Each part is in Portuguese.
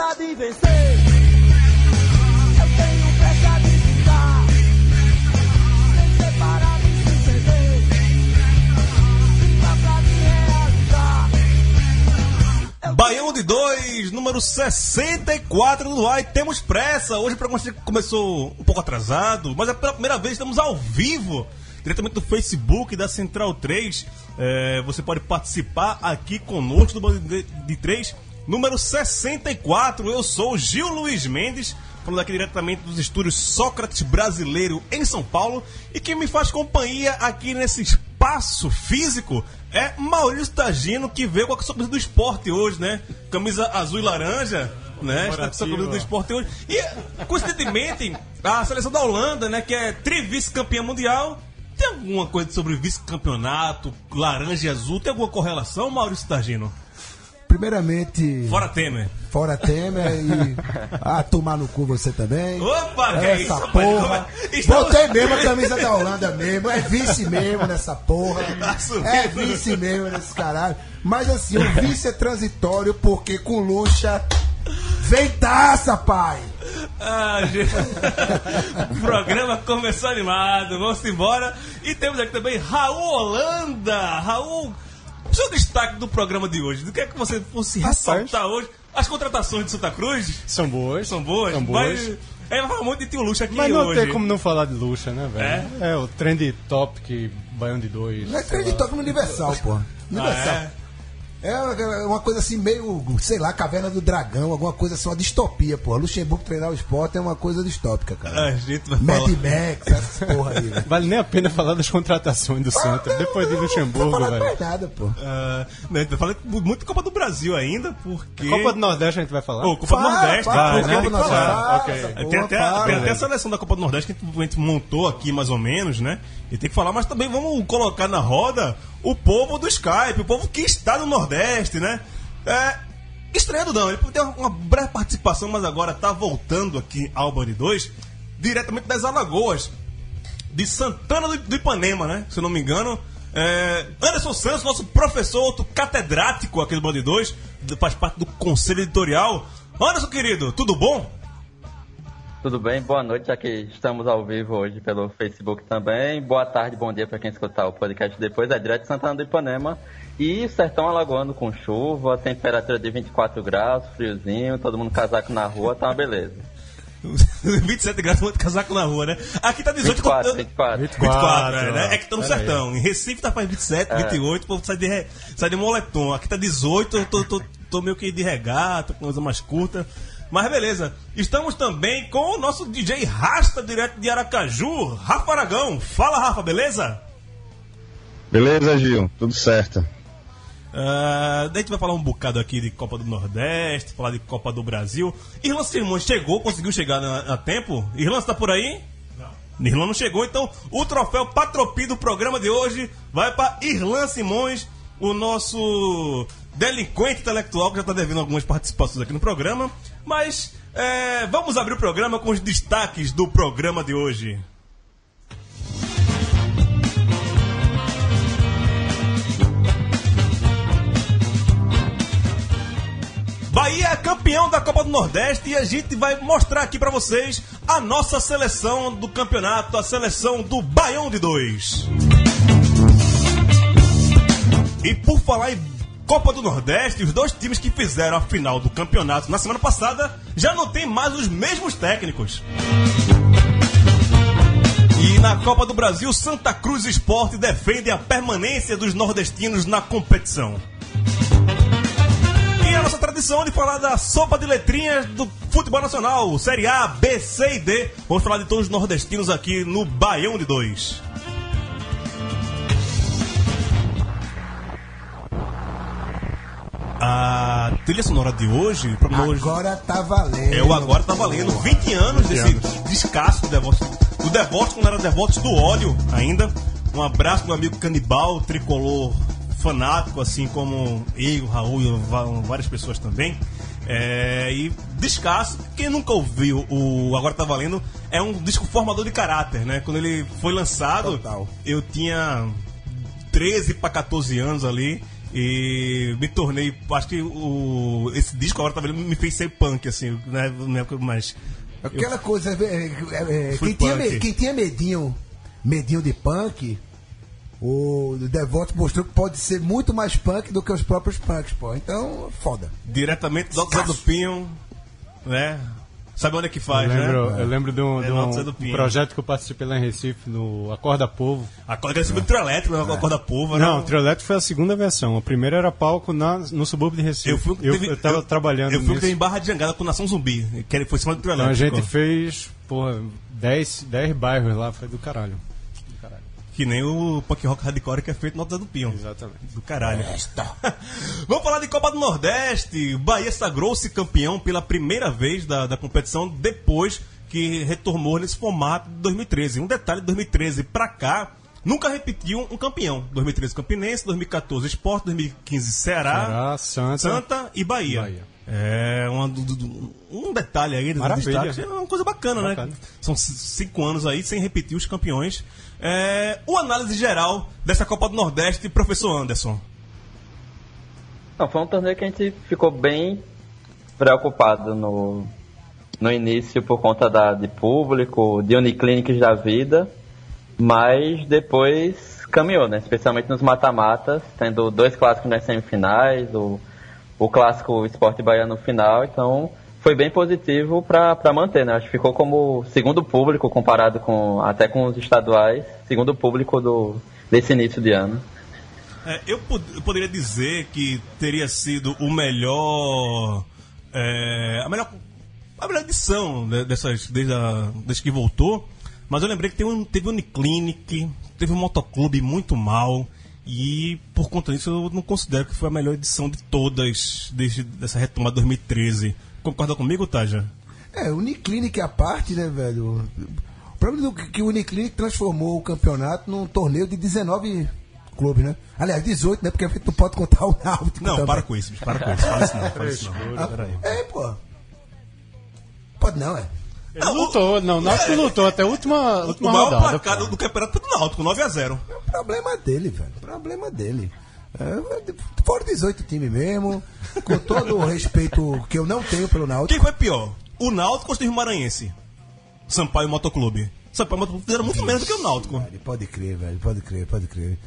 pressa de vencer. Eu tenho pressa de ficar. Sem separar de suceder. Viva pra me realizar. Baião de 2, número 64 no ar. E temos pressa. Hoje o programa começou um pouco atrasado, mas é pela primeira vez estamos ao vivo, diretamente do Facebook da Central 3. É, você pode participar aqui conosco do Bando de 3, número 64. Eu sou Gil Luiz Mendes, falando aqui diretamente dos estúdios Sócrates Brasileiro em São Paulo. E quem me faz companhia aqui nesse espaço físico é Maurício Tagino, que veio com a sua camisa do esporte hoje, né? Camisa azul e laranja. Né? Está com a sua camisa do esporte hoje. E, coincidentemente, a seleção da Holanda, né, que é trivice-campeã mundial, tem alguma coisa sobre vice-campeonato, laranja e azul? Tem alguma correlação, Maurício Tagino? Primeiramente, Fora Temer. fora Temer e. Ah, tomar no cu você também. Opa, que é isso, Essa porra. Estamos- Botei mesmo a camisa da Holanda mesmo. É vice mesmo nessa porra. Assumido. É vice mesmo nesse caralho. Mas assim, o vice é transitório porque com luxa vem taça, pai. Ah, gente. o programa começou animado, vamos embora. E temos aqui também Raul Holanda. Raul, o seu destaque do programa de hoje, do que é que você fosse ressaltar hoje? As contratações de Santa Cruz São boas. são boas, São boas. mas é, vai falar muito de tio Luxo aqui Mas não hoje. tem como não falar de luxa, né, velho? É? o trend topic Baião de dois. Não é lá. acreditou no Universal, porra. Universal. Ah, é? É uma coisa assim, meio, sei lá, Caverna do Dragão, alguma coisa assim, uma distopia, pô. Luxemburgo treinar o esporte é uma coisa distópica, cara. A gente vai Mad falar. Max, essas porra aí. Vale nem a pena falar das contratações do Santa. Depois de Não Luxemburgo, velho. mais nada, pô. Ah, não, a gente vai falar muito de Copa do Brasil ainda, porque. Copa do Nordeste a gente vai falar? Ô, Copa do Fala, Nordeste, fala, vai, Copa né? do Nordeste, falar. fala, ok. essa Tem até, para, tem até a seleção da Copa do Nordeste que a gente montou aqui mais ou menos, né? E tem que falar, mas também vamos colocar na roda o povo do Skype, o povo que está no Nordeste, né? É, estreando não, ele tem uma breve participação, mas agora está voltando aqui ao Band 2, diretamente das Alagoas, de Santana do, do Ipanema, né? Se eu não me engano. É, Anderson Santos, nosso professor, outro catedrático aqui do Band 2, faz parte do conselho editorial. Anderson, querido, tudo bom? Tudo bem? Boa noite, já que estamos ao vivo hoje pelo Facebook também. Boa tarde, bom dia para quem escutar o podcast depois. É direto de Santana do Ipanema. E sertão alagoano com chuva, temperatura de 24 graus, friozinho, todo mundo casaco na rua, tá uma beleza. 27 graus, muito casaco na rua, né? Aqui tá 18 24, eu- 24. 24, é, né? ó. É que tá no aí. sertão. Em Recife tá faz 27, 28, o povo sai de, re- sai de moletom. Aqui tá 18, eu tô, tô, tô meio que de regata, com coisa mais curta. Mas beleza. Estamos também com o nosso DJ Rasta, direto de Aracaju, Rafa Aragão. Fala, Rafa, beleza? Beleza, Gil? Tudo certo. Ah, daí a gente vai falar um bocado aqui de Copa do Nordeste, falar de Copa do Brasil. Irlan Simões chegou, conseguiu chegar na- a, tempo? Irlan, você tá por aí? Não. Irlan não chegou, então o troféu Patropi do programa de hoje vai para Irlan Simões, o nosso delinquente intelectual que já está devendo algumas participações aqui no programa. Mas é, vamos abrir o programa com os destaques do programa de hoje. Bahia é campeão da Copa do Nordeste e a gente vai mostrar aqui pra vocês a nossa seleção do campeonato, a seleção do Baião de Dois. E por falar em Copa do Nordeste, os dois times que fizeram a final do campeonato na semana passada já não tem mais os mesmos técnicos. E na Copa do Brasil, Santa Cruz Esporte defende a permanência dos nordestinos na competição. E a nossa tradição de falar da sopa de letrinhas do futebol nacional, Série A, B, C e D. Vamos falar de todos os nordestinos aqui no Baião de Dois. A trilha sonora de hoje, o programa hoje Agora tá valendo. é o Agora Tá Valendo. 20 anos desse descasso do Devotos. Do Devotos, quando era Devotos do óleo ainda. Um abraço do amigo canibal, tricolor fanático, assim como eu, o Raul e várias pessoas também. É, e descasso, quem nunca ouviu o Agora Tá Valendo, é um disco formador de caráter, né? Quando ele foi lançado, Total. eu tinha 13 para 14 anos ali e me tornei, acho que o, esse disco agora tá vendo me fez ser punk assim, né, na época, mas Aquela coisa. é, é, é, Fui quem, tinha, quem tinha medinho, medinho de punk, o Devoto mostrou que pode ser muito mais punk do que os próprios punks, pô. Então, foda. diretamente do Zé do Pinho, né? Sabe onde é que Eu faz, lembro, né? eu lembro de um, É, de um- do Pinho. projeto que eu participei lá em Recife, no Acorda Povo. A corda que recebeu trio elétrico, né? a corda pova, né? Não, o Trio Elétrico foi a segunda versão. A primeira era palco na, no subúrbio de Recife. eu fui eu, teve- eu tava eu- trabalhando Eu fui nisso. em Barra de Jangada com Nação Zumbi, que foi em cima do trio Então a gente fez, porra, 10, 10 bairros lá, foi do caralho. Que nem o punk rock hardcore que é feito no Alto Zé do Pinho. Exatamente. Do caralho. Vamos falar de Copa do Nordeste. Bahia sagrou-se campeão pela primeira vez da, da competição depois que retornou nesse formato de 2013. Um detalhe, de 2013 pra cá, nunca repetiu um campeão. 2013 Campinense, 2014 Esporte, 2015 Ceará, Ceará, Santa. Santa e Bahia. Bahia. É uma, um detalhe aí dos Maravilha. destaques. É uma coisa bacana, Bacana. né? São cinco anos aí sem repetir os campeões. É, uma análise geral dessa Copa do Nordeste, professor Anderson. Não, foi um torneio que a gente ficou bem preocupado no, no início por conta da, de público, de uniclinics da vida, mas depois caminhou, né? Especialmente nos mata-matas, tendo dois clássicos nas semifinais, o, o clássico Esporte Baiano no final, então foi bem positivo para manter, né? Acho que ficou como segundo público comparado com até com os estaduais, segundo público do, desse início de ano. É, eu, pod- eu poderia dizer que teria sido o melhor. é, a melhor. A melhor edição dessas, desde, a- desde que voltou. Mas eu lembrei que teve um, teve Uniclinic, teve um motoclube muito mal. E por conta disso eu não considero que foi a melhor edição de todas desde dessa retomada de 2013. Concorda comigo, Taja? É, Uniclinic à parte, né, velho? O problema é que o Uniclinic transformou o campeonato num torneio de 19 clubes, né? Aliás, 18, né? Porque a gente não pode contar o Náutico Não, também. para com isso, para com isso. Fala isso não, fala isso não. Peraí. É, pô. Pode não, é. Ele lutou, não, o Náutico lutou até a última, O última maior rodada. placar do, do campeonato foi do Náutico, 9x0. Problema dele, velho. Problema dele. É, fora 18 time mesmo, com todo o respeito que eu não tenho pelo Náutico. Quem foi pior? O Náutico ou o Rio Maranhense? Sampaio Motoclube. Sampaio Motoclube fizeram muito menos do que o Náutico. Velho, Pode crer, velho. Pode crer, pode crer.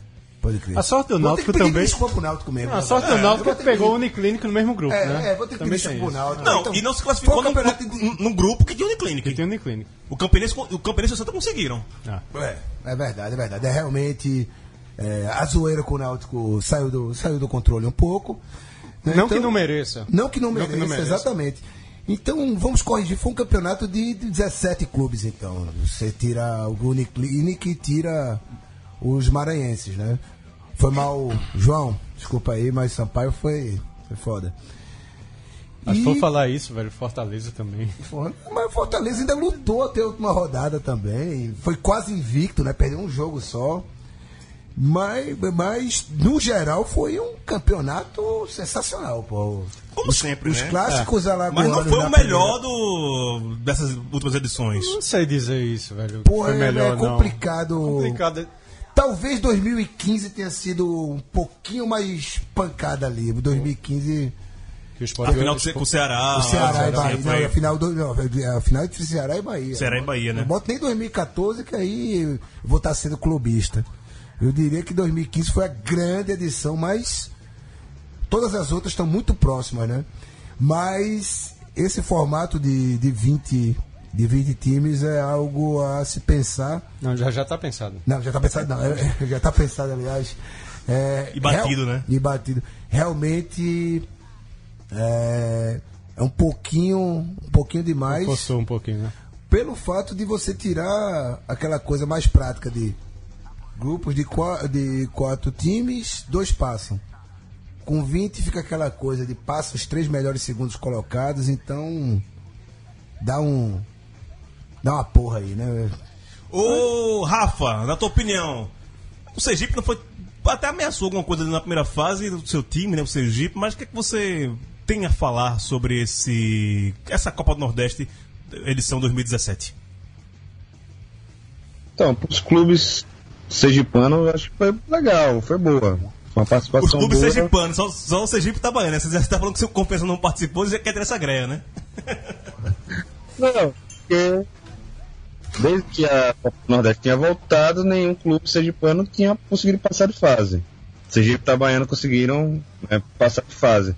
Pode crer. A sorte do Vou ter Náutico que pedir também- desculpa pro Náutico mesmo. A sorte do Náutico é que ter que pegou o Uniclinic no mesmo grupo, É, né? é, vou ter que Também pedir desculpa pro. Náutico. Não, Então, e não se classificou num, um campeonato de- num- num grupo que tinha Uniclinic. Que tem Uniclinic. O Campinense, o Campinense e o Santa conseguiram. Ah. É, é verdade, é verdade. É realmente. É, a zoeira com o Náutico saiu do, saiu do controle um pouco. né? Não Então- que não mereça. Não que não Não que mereça, não mereça. exatamente. Então, vamos corrigir. Foi um campeonato de, de 17 clubes, então. Você tira o Uniclinic e tira os maranhenses, né? Foi mal, João, desculpa aí, mas Sampaio foi, foi foda. Mas E- for falar isso, velho, Fortaleza também. Mas Fortaleza ainda lutou até a última rodada também. Foi quase invicto, né? Perdeu um jogo só. Mas, mas no geral, foi um campeonato sensacional, pô. Como sempre, Os né? clássicos Mas alagoanos. não foi o melhor do, dessas últimas edições. Não sei dizer isso, velho. Porra, foi melhor, é não. complicado. Complicado. Talvez 2015 tenha sido um pouquinho mais pancada ali. 2015, Que o Sport A final com o Ceará. o Ceará e Bahia. Não, a final, do, não, a final entre Ceará e Bahia. Ceará e Bahia, né? Não boto nem 2014, que aí vou estar sendo clubista. Eu diria que 2015 foi a grande edição, mas todas as outras estão muito próximas, né? Mas esse formato de, de, 20, de 20 times é algo a se pensar. Não, já, já tá pensado. Não, já tá pensado, não. é, já tá pensado, aliás. É, E batido, né? E batido. Realmente é, é um pouquinho, um pouquinho demais Forçou um pouquinho, né? pelo fato de você tirar aquela coisa mais prática de grupos de, qua- de quatro times, dois passam. Com 20 fica aquela coisa de passa os três melhores segundos colocados, então dá um. dá uma porra aí, né? Ô, Rafa, na tua opinião, o Sergipe não foi. Até ameaçou alguma coisa na primeira fase do seu time, né? O Sergipe, mas o que, é que você tem a falar sobre esse essa Copa do Nordeste, edição 2017? Então, para os clubes sergipanos, eu acho que foi legal, foi boa. Uma participação Os clubes boa. sergipanos, só, só o Sergipe tá baiano, né? Você já está falando que se o Compensa não participou, você já quer ter essa greia, né? Não, porque desde que a Copa do Nordeste tinha voltado, nenhum clube sergipano tinha conseguido passar de fase. Sergipe e Itabaiana conseguiram né, passar de fase.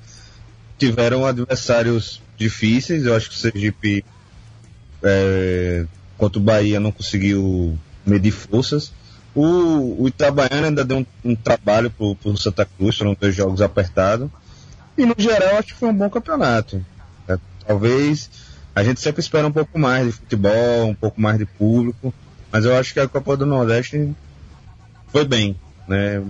Tiveram adversários difíceis, eu acho que o Sergipe é, contra o Bahia não conseguiu medir forças. O, o Itabaiana ainda deu um, um trabalho pro, pro Santa Cruz, foram dois jogos apertados. E no geral acho que foi um bom campeonato. É, talvez a gente sempre espera um pouco mais de futebol, um pouco mais de público, mas eu acho que a Copa do Nordeste foi bem, né?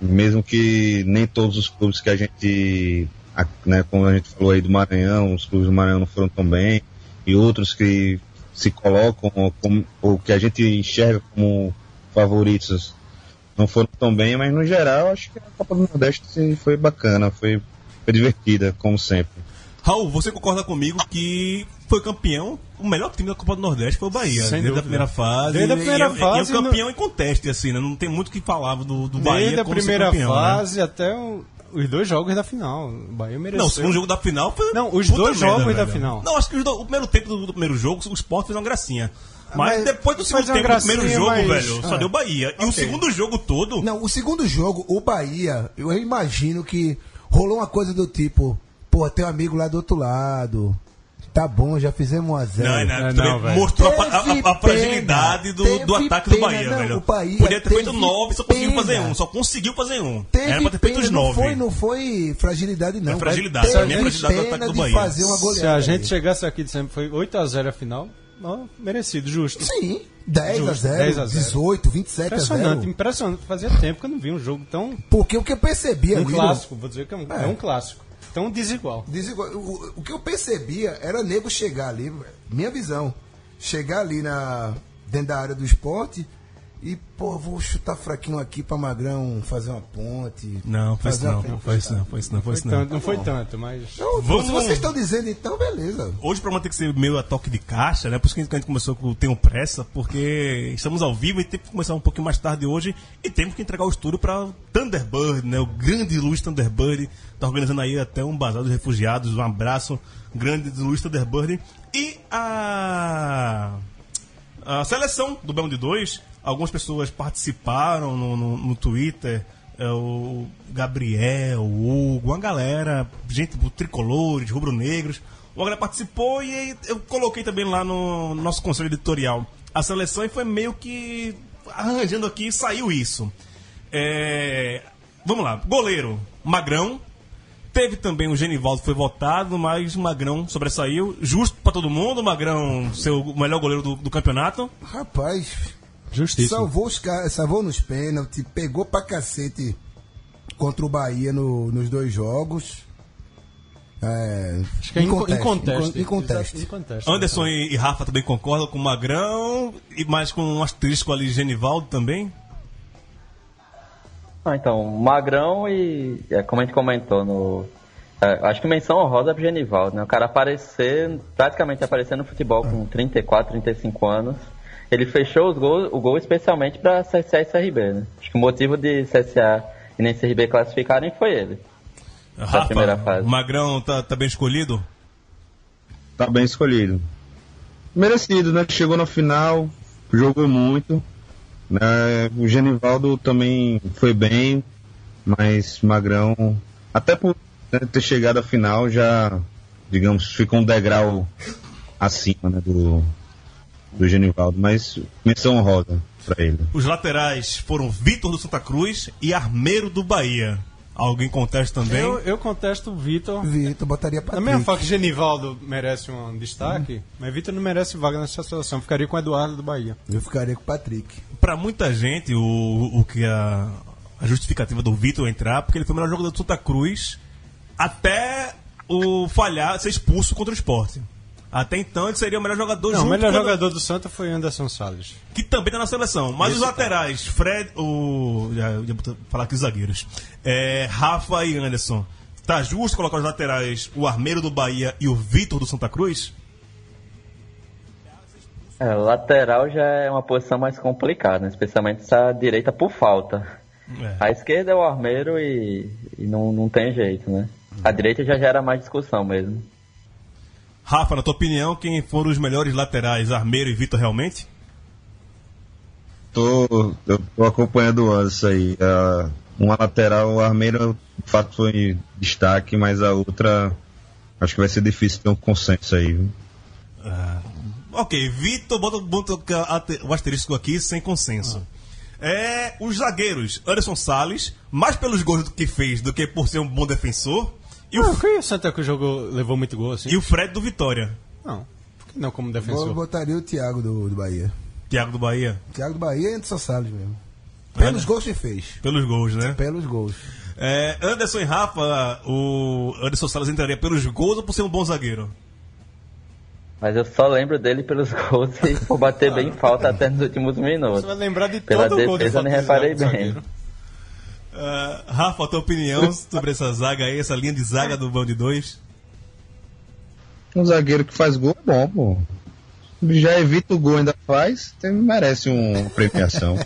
Mesmo que nem todos os clubes que a gente, a- né, como a gente falou aí do Maranhão, os clubes do Maranhão não foram tão bem, e outros que se colocam como, ou que a gente enxerga como favoritos não foram tão bem, mas no geral acho que a Copa do Nordeste foi bacana, foi, foi divertida, como sempre. Raul, você concorda comigo que foi campeão, o melhor time da Copa do Nordeste foi o Bahia, Sem desde a dúvida. primeira fase. Desde a e- primeira e, e, fase, E o campeão em conteste, assim, né? Não tem muito o que falar do, do Bahia Desde a primeira campeão, né? fase até o- os dois jogos da final. O Bahia mereceu. Não, o segundo jogo da final foi. Não, os dois merda, jogos da velho. final. Não, acho que do- o primeiro tempo do, do primeiro jogo, o Sport fez uma gracinha. Mas, mas depois do segundo uma tempo do primeiro gracinha, jogo, mas- velho, só Ah. deu Bahia. E o segundo jogo todo. Não, o segundo jogo, o Bahia, eu imagino que rolou uma coisa do tipo, pô, tem um amigo lá do outro lado. Tá bom, já fizemos um a zero. Não, não, É, não, velho. mostrou a, a- a- a fragilidade do, do ataque do pena, Bahia, não, velho. o Bahia Podia ter feito nove, só conseguiu fazer um. Só conseguiu fazer um. Teve Era pra ter feito pena, os não nove. foi, não foi fragilidade, não. É fragilidade, pra mim é fragilidade do ataque do de Bahia. fazer uma Se a gente aí. chegasse aqui dizendo que foi 8x0 a final, ó, merecido, justo. Sim, 10 a Justo, 0, 10 a 0. 18, 27 a Impressionante, 0. impressionante. Fazia tempo que eu não vi um jogo tão. Porque o que eu percebia Um clássico, vou dizer que é um, É. é um clássico. Tão desigual. Desigual. O, o que eu percebia era nego chegar ali, minha visão, chegar ali na dentro da área do esporte e, pô, vou chutar fraquinho aqui pra Magrão fazer uma ponte. Não, foi isso não. frente. Foi isso não, foi isso não, foi isso não. tanto, não foi tanto, mas. Pô, Vamos- Se vocês estão dizendo então, beleza. Hoje o programa tem que ser meio a toque de caixa, né? Por isso que a gente começou com o Tenho Pressa, porque estamos ao vivo e temos que começar um pouquinho mais tarde hoje e temos que entregar o estúdio para Thunderbird, né? O grande Luiz Thunderbird. Tá organizando aí até um bazar dos refugiados. Um abraço grande do Luiz Thunderbird. E a, a seleção do Belo de 2, algumas pessoas participaram no, no, no Twitter. é, o Gabriel, o Hugo, uma galera, gente tricolores, rubro-negros. Uma galera participou e eu coloquei também lá no nosso conselho editorial a seleção e foi meio que arranjando aqui saiu isso. É, vamos lá, goleiro, Magrão. Teve também o Genivaldo foi votado, mas Magrão sobressaiu. Justo pra todo mundo, Magrão ser o melhor goleiro do, do campeonato. Rapaz, Justiça. salvou, os, salvou nos pênaltis, pegou pra cacete contra o Bahia no- nos dois jogos. É, Acho que é em, em contexto. Em. Anderson e, e Rafa também concordam com o Magrão, e mais com um asterisco ali de Genivaldo também. Ah, então, Magrão e. É, como a gente comentou no. é, acho que menção honrosa pro Genivaldo, né? O cara aparecer, praticamente aparecer no futebol com 34, 35 anos. Ele fechou os gols, o gol especialmente pra CSA e CRB, né? Acho que o motivo de CSA e nem CRB classificarem foi ele. Rafa, primeira fase. o Magrão tá, tá bem escolhido? Tá bem escolhido. Merecido, né? Chegou na final, jogou muito. né? O Genivaldo também foi bem, mas Magrão, até por né, ter chegado à final, já, digamos, ficou um degrau acima né, do, do Genivaldo. Mas menção honrosa pra ele. Os laterais foram Vitor do Santa Cruz e Armeiro do Bahia. Alguém contesta também? Eu, eu contesto o Vitor. Vitor, botaria pra Na mesma forma que Genivaldo merece um destaque, mas Vitor não merece vaga nessa situação. Ficaria com o Eduardo do Bahia. Eu ficaria com o Patrick. Pra muita gente, o, o que a, a justificativa do Vitor entrar, porque ele foi o melhor jogador do Santa Cruz até o falhar, ser expulso contra o esporte. Até então ele seria o melhor jogador Não, o melhor jogador do Santa foi Anderson Salles. que também tá na seleção. Mas Esse os tá. laterais, Fred, o. Já, ia botar- falar aqui os zagueiros. É, Rafa e Anderson. Tá justo colocar os laterais, o Armeiro do Bahia e o Vitor do Santa Cruz? É, lateral já é uma posição mais complicada, né? especialmente essa direita por falta. É. A esquerda é o armeiro e, e não, não tem jeito, né? A direita já gera mais discussão mesmo. Rafa, na tua opinião, quem foram os melhores laterais, Armeiro e Vitor realmente? Tô, eu tô acompanhando o Anderson aí. Ah, uma lateral, o Armeiro, de fato, foi destaque, mas a outra, acho que vai ser difícil ter um consenso aí. viu? Ok, Vitor, bota, bota o asterisco aqui sem consenso. É, os zagueiros, Anderson Salles, mais pelos gols que fez do que por ser um bom defensor, e o, Por que o Santa Cruz jogou, levou muito gol assim? e o Fred do Vitória. Não. Por que não como Eu defensor? botaria o Thiago do, do Bahia. Thiago do Bahia. Thiago do Bahia e Anderson Salles mesmo. Pelos É. gols que fez. Pelos gols, né? Pelos gols. É, Anderson e Rafa, o Anderson Salles entraria pelos gols ou por ser um bom zagueiro? Mas eu só lembro dele pelos gols e por bater bem falta até nos últimos minutos. Você vai lembrar de Pela todo o gol de defesa, eu nem reparei zagueiro. Ah, Rafa, a tua opinião sobre essa zaga aí, essa linha de zaga do Bão de Dois? Um zagueiro que faz gol é bom, pô. Já evita o gol, ainda faz, tem- merece uma premiação.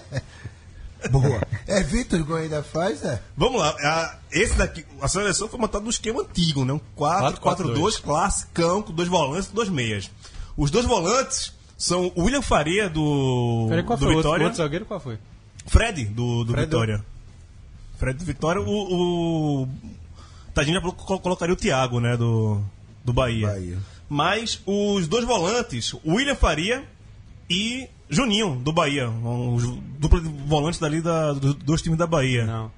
Boa. É Vitor que ainda faz, é? Vamos lá, a, esse daqui, a seleção foi montada no esquema antigo, né? Um 4-4-2 classicão, com dois volantes e dois meias. Os dois volantes são o William Faria do, Peraí, qual do foi o outro, o Vitória, outro zagueiro? Qual foi? Fred do, do Fred do- Vitória. Fred do Vitória, o, o Tadinho já colo- colocaria o Thiago, né, do, do Bahia. Bahia. Mas os dois volantes, o William Faria e Juninho, do Bahia. Os dupla de volantes dali da, dos dois times da Bahia. Não.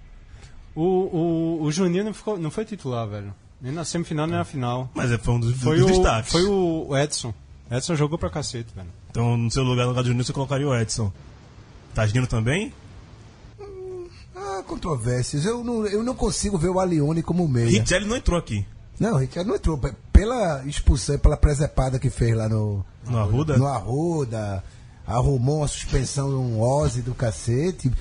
O, o, o Juninho não, ficou, não foi titular, velho. Nem na semifinal, nem na final. Mas é, foi um dos, Foi dos o, destaques. foi o Edson. Edson jogou pra cacete, velho. Então, no seu lugar, no lugar do Juninho, você colocaria o Edson. Tadinho também? Controvérsias. Eu não, eu não consigo ver o Alione como meia. Richelli não entrou aqui. Não, Richard não entrou. Pela expulsão, e pela presepada que fez lá no, No Arruda? no Arruda, arrumou uma suspensão um Ozzy do cacete.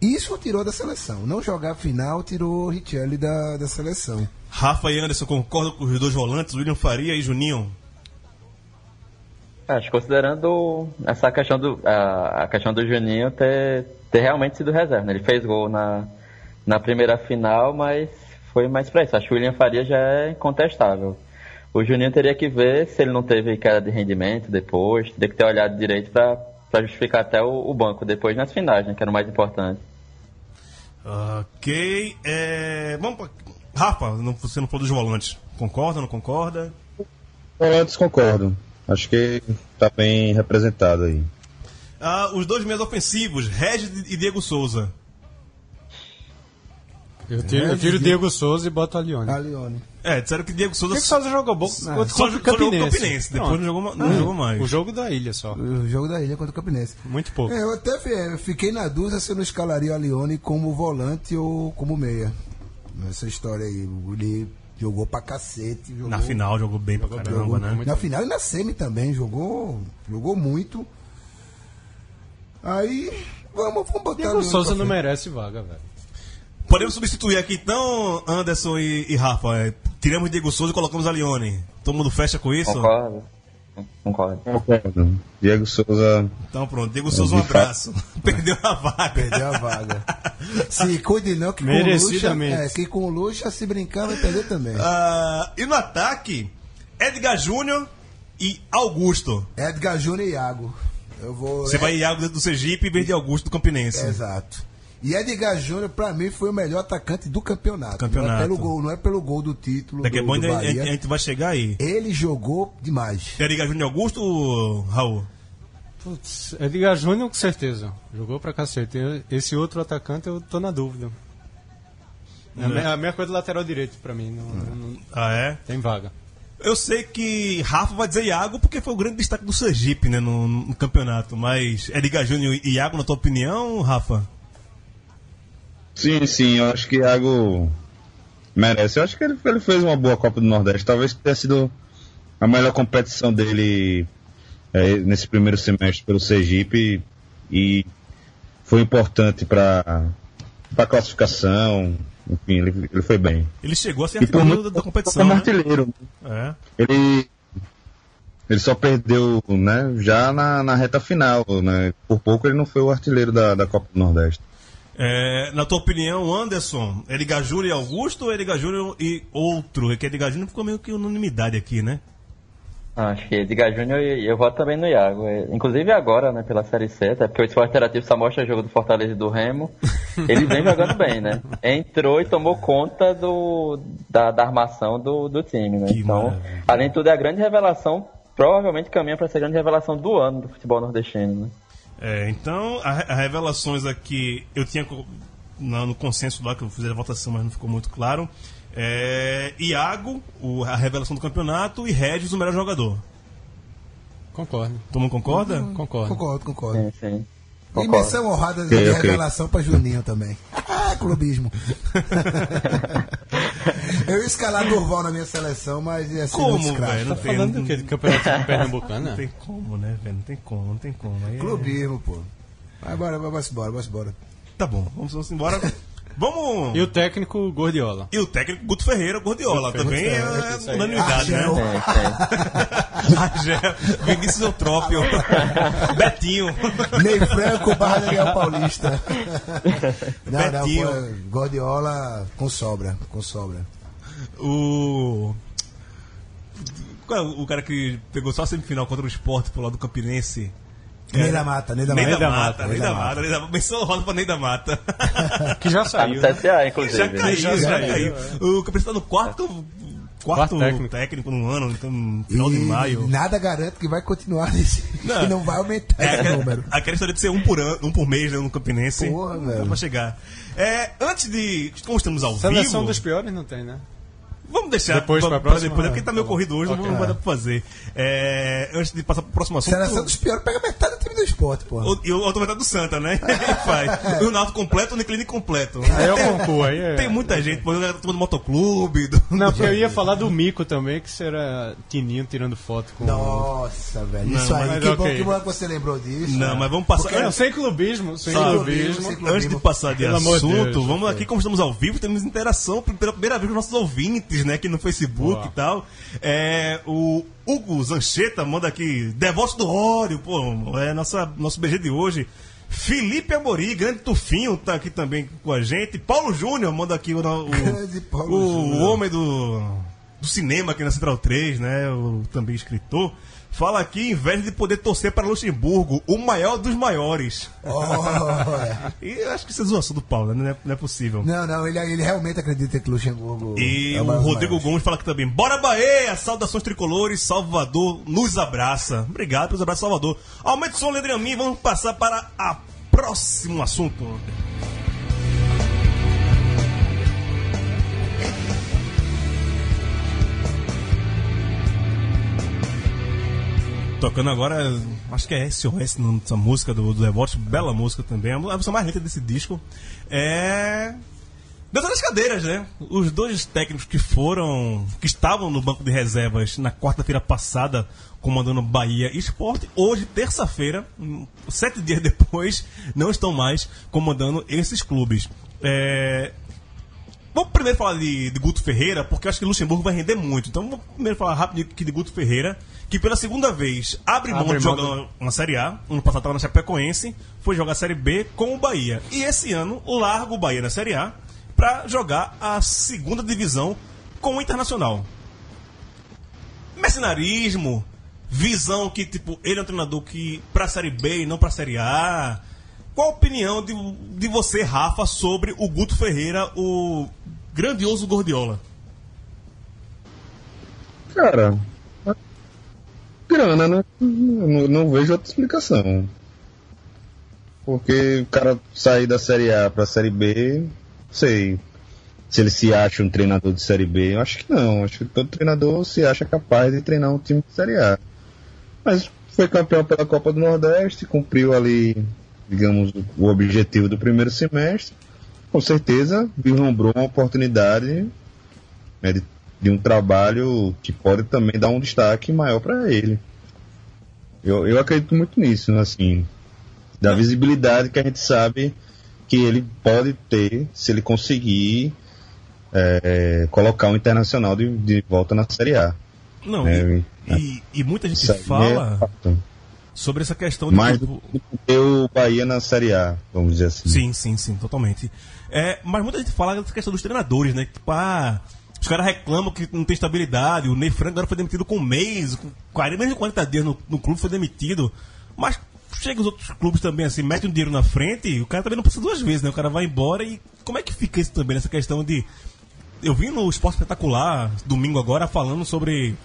Isso o tirou da seleção. Não jogar final tirou o Richelli da, da seleção. Rafa e Anderson concordam com os dois volantes, William Faria e Juninho? Acho que considerando essa questão do, a, a questão do Juninho ter, ter realmente sido reserva. né? Ele fez gol na, na primeira final, mas foi mais pra isso. Acho que o William Faria já é incontestável. O Juninho teria que ver se ele não teve queda de rendimento depois, teria que ter olhado direito pra, pra justificar até o, o banco depois nas finais, né, que era o mais importante. Ok. É... Vamos pra... Rafa, não- você não falou dos volantes. Concorda, não concorda? Volantes concordo. Acho que tá bem representado aí. Ah, os dois meias ofensivos, Regis e Diego Souza. Eu tiro, eu tiro o Diego Souza e boto o Alione. Alione. É, disseram que Diego Souza que, que o Souza jogou bom? só, Contra só o jogou Campinense. Campinense, depois Pronto. não jogou, ma- não jogou mais. O jogo da ilha só. O jogo da ilha contra o Campinense. Muito pouco. É, eu até fi- fiquei na dúvida se eu não escalaria o Alione como volante ou como meia. Essa história aí. Ele jogou pra cacete. Jogou, Na final jogou bem pra caramba, jogou né? Na final e na semi também. Jogou, jogou muito. Aí, vamos, vamos botar Diego Souza não merece vaga, velho. Podemos substituir aqui então, Anderson e, e Rafa. É, tiramos Diego Souza e colocamos a Leone. Todo mundo fecha com isso? Concordo? Concordo. Concordo. Diego Souza. Então pronto, Diego Souza, um abraço. Perdeu a vaga. Perdeu a vaga. se cuide não, que com Merecidamente. é, que com o Lucha, se brincar, vai perder também. Ah, e no ataque, Edgar Júnior e Augusto. Edgar Júnior e Iago. Eu vou. Você vai Iago do Sergipe e verde Augusto do Campinense. Exato. E Edgar Júnior, pra mim, foi o melhor atacante do campeonato. Não Campeonato. é pelo gol, não é pelo gol do título. Daqui a pouco a, gente- vai chegar aí. Ele jogou demais. Edgar Júnior Augusto, Raul? Putz, Edgar Júnior, com certeza. Jogou pra cacete. Esse outro atacante eu tô na dúvida. É a, me- a mesma coisa do lateral direito pra mim. Não, não- não Ah, é? tem vaga. Eu sei que Rafa vai dizer Iago porque foi o grande destaque do Sergipe né, no, no campeonato. Mas Edgar Júnior e Iago, na tua opinião, Rafa? Sim, sim, eu acho que Iago merece. Eu acho que ele, ele fez uma boa Copa do Nordeste. Talvez tenha sido a melhor competição dele é, nesse primeiro semestre pelo Sergipe e foi importante para a classificação. Enfim, ele, ele foi bem. Ele chegou a ser artilheiro muito da, da competição. como Né? artilheiro. É. Ele, ele só perdeu né, já na, na reta final. Né? Por pouco ele não foi o artilheiro da, da Copa do Nordeste. É, na tua opinião, Anderson, Júnior e Augusto ou Júnior e outro? É que Edgar Júnior ficou meio que unanimidade aqui, né? Acho que Edgar Júnior e eu voto também no Iago. É, Inclusive agora, né, pela Série C, até porque o Esporte Interativo só mostra jogo do Fortaleza e do Remo. Ele vem jogando bem, né? Entrou e tomou conta do, da, da armação do, do time, né? Que então, maravilha. além de tudo, é a grande revelação, provavelmente caminha para ser a grande revelação do ano do futebol nordestino, né? É, então, a, a revelações aqui, eu tinha na- no consenso lá que eu fiz a votação, mas não ficou muito claro. É, Iago, o- a revelação do campeonato, e Regis, o melhor jogador. Concordo. Todo mundo concorda? Concordo. Concordo, concordo. Sim, sim. E Concordo. menção honrada de Ok, ok. revelação pra Juninho também. Ah, clubismo. eu ia escalar Durval na minha seleção, mas ia ser Como, velho? Não Tá tem- falando não- do quê? Do campeonato pernambucano? Não tem como, né, velho? Não tem como, não tem como. Aí é- Clubismo, pô. Vai embora, vai embora, vai embora. Tá bom, vamos, vamos embora. Vamos. E o técnico Gordiola. E o técnico Guto Ferreira, Gordiola, também é, Ferreira, isso aí. unanimidade, né? Argel, Vinícius Eutrópio, Betinho. Ney Franco barra Daniel Paulista. Não, não, Betinho. pô, Guardiola com sobra, com sobra. O. É o cara que pegou só a semifinal contra o esporte pro lado do Campinense? Ney da Mata, Ney da Ney Mata. da da Mata, Mata, Ney da Mata, Ney da Mata. Menção roda pra Ney da Mata. Que já Tá saiu. no né? CSA, inclusive. Já né? caiu, já já caiu, caiu. O Campinense tá no quarto. Quarto, Quarto técnico. técnico. no ano, então no final de E maio. nada garante que vai continuar nesse. Não. que não vai aumentar É, esse aquela, número. aquela história de ser um por, ano, um por mês né, no Campinense. Porra, velho. Dá pra chegar. É, antes de. Como estamos ao Seleção vivo. dos piores não tem, né? Vamos deixar Depois pra, pra pra próxima? depois, né? porque tá meio Tá corrido hoje, Ok. não vai dar pra fazer. É, antes de passar pro próximo assunto. Seleção dos piores pega metade do time do esporte, pô. E o autometade do Santa, né? Faz. O Náutico completo, o Niclini completo. Aí é o concurso, aí é... Tem muita gente, pô, a turma do motoclube. Do... Não, porque eu ia falar do Mico também, que será Tininho tirando foto com... Nossa, velho. Não, Isso aí, mas que, bom, ok. que bom que você lembrou disso. Não, mas vamos passar. Não, sem clubismo, sem clubismo. sem clubismo. Antes de passar de Pelo assunto, Deus, vamos aqui, como estamos ao vivo, temos interação pela primeira vez com nossos ouvintes, né? Aqui no Facebook Boa. e tal. É, o Hugo Zancheta manda aqui, devoto do óleo, pô, é nossa, nosso BG de hoje. Felipe Amori, grande Tufinho, tá aqui também com a gente. Paulo Júnior manda aqui o, o, o Júnior. homem do, do cinema aqui na Central 3, né? O também escritor. Fala aqui, inveja de poder torcer para Luxemburgo, o maior dos maiores. Olha. E eu acho que isso é zoação do Paulo, né? Não é, não é possível. Não, não, ele, ele realmente acredita que Luxemburgo. E é o dos Rodrigo maiores. Gomes fala aqui também. Bora Bahia! Saudações tricolores, Salvador nos abraça. Obrigado pelos abraços, Salvador. Aumente o som, Leandro e vamos passar para a próximo assunto. Tocando agora, acho que é SOS, não, essa música do, do Devote, bela música também, a música mais lenta desse disco. É. Dentro das cadeiras, né? Os dois técnicos que foram. que estavam no banco de reservas na quarta-feira passada, comandando Bahia Esporte, hoje, terça-feira, sete dias depois, não estão mais comandando esses clubes. É, Vamos primeiro falar de, de Guto Ferreira, porque eu acho que Luxemburgo vai render muito. Então vamos primeiro falar rápido aqui de Guto Ferreira, que pela segunda vez abre mão de jogar uma Série A. Ano passado estava na Chapecoense, foi jogar a Série B com o Bahia. E esse ano larga o Bahia na Série A para jogar a segunda divisão com o Internacional. Mercenarismo, visão que, tipo, ele é um treinador que pra Série B e não pra Série A. Qual a opinião de, de você, Rafa, sobre o Guto Ferreira, o grandioso Gordiola? Cara, grana, né? Não, não vejo outra explicação. Porque o cara sair da Série A pra Série B, sei se ele se acha um treinador de Série B. Eu acho que não. Acho que todo treinador se acha capaz de treinar um time de Série A. Mas foi campeão pela Copa do Nordeste, cumpriu ali, digamos, o objetivo do primeiro semestre. com certeza vislumbrou uma oportunidade né, de, de um trabalho que pode também dar um destaque maior para ele. Eu, eu acredito muito nisso, assim, da visibilidade que a gente sabe que ele pode ter se ele conseguir é, colocar o Internacional de, de volta na Série A. Não, É, e, e- e muita gente Isso fala é fato. sobre essa questão de. mais do que ter o Bahia na Série A, vamos dizer assim. Sim, sim, sim, totalmente. É, mas muita gente fala dessa questão dos treinadores, né? Tipo, ah, os caras reclamam que não tem estabilidade. O Ney Franco agora foi demitido com um mês, com 40, menos de 40 dias no, no clube foi demitido. Mas chega os outros clubes também, assim, mete um dinheiro na frente e o cara também não precisa duas vezes, né? O cara vai embora e como é que fica isso também, nessa questão de. Eu vi no Esporte Espetacular, domingo agora, falando sobre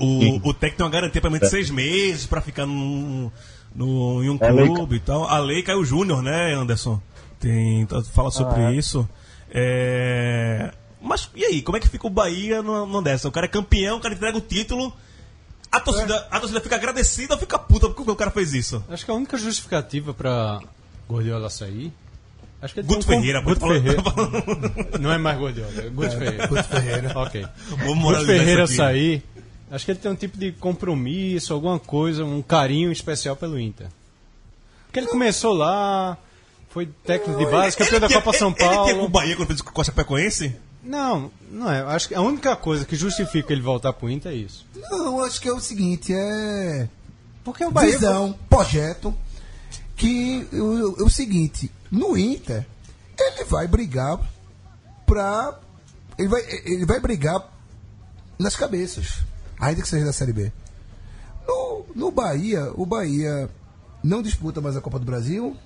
o, o técnico tem uma garantia pelo menos de seis meses pra ficar num, no, em um É, clube e tal. A lei caiu Júnior, né, Anderson? Tem, fala sobre isso. É, Mas e aí, como é que fica o Bahia numa, dessa? O cara é campeão, o cara entrega o título. A torcida, a torcida fica agradecida ou fica puta porque o cara fez isso? Acho que a única justificativa pra Guardiola sair. Acho que ele Guto tem um Ferreira, Guto Ferreira. Não é mais Guardiola, é Guto Ferreira. Guto Ferreira. ok. Guto Ferreira sair. Acho que ele tem um tipo de compromisso, alguma coisa, um carinho especial pelo Inter. Porque ele começou lá, foi técnico de base, campeão da Copa São Ele, ele com o Paulo. Bahia quando fez com a Chapecoense? Não, não é. Acho que a única coisa que justifica ele voltar pro Inter é isso. Não, acho que é o seguinte, é. Porque o Bahia. visão, projeto, que o, o, seguinte, no Inter, ele vai brigar pra. Ele vai, ele vai brigar nas cabeças, ainda que seja da Série B. No, no Bahia, o Bahia não disputa mais a Copa do Brasil,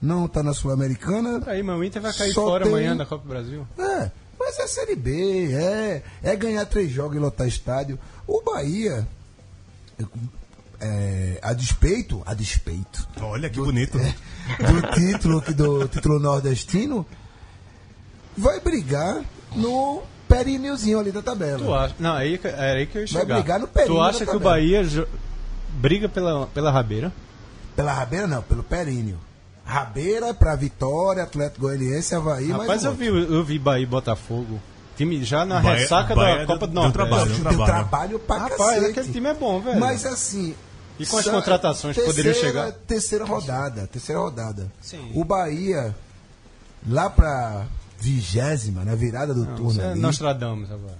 não tá na Sul-Americana. Aí, mas o Inter vai cair fora tem- amanhã da Copa do Brasil. É, mas é Série B, é, é ganhar três jogos e lotar estádio. O Bahia, é, a despeito, a despeito Olha que bonito. do título, que- do título nordestino, vai brigar no perineuzinho ali da tabela. Tu acha? Não, aí, que- era aí que eu ia Vai chegar. brigar no período Tu acha da que o. Bahia briga pela, pela rabeira? Pela rabeira não, pelo períneo. Rabeira pra Vitória, Atlético Goianiense, Havaí, Rapaz, mais um eu vi, eu vi Bahia e Botafogo. Time já na Bahia- ressaca Bahia da deu- Copa do deu Nordeste. trabalho. Deu trabalho. trabalho pra Rapaz, cacete. aquele time é bom, velho. Mas assim. E com as contratações que poderiam chegar? Terceira rodada, terceira rodada. Sim. O Bahia, lá pra vigésima, na virada do turno Isso é. Nostradamus agora.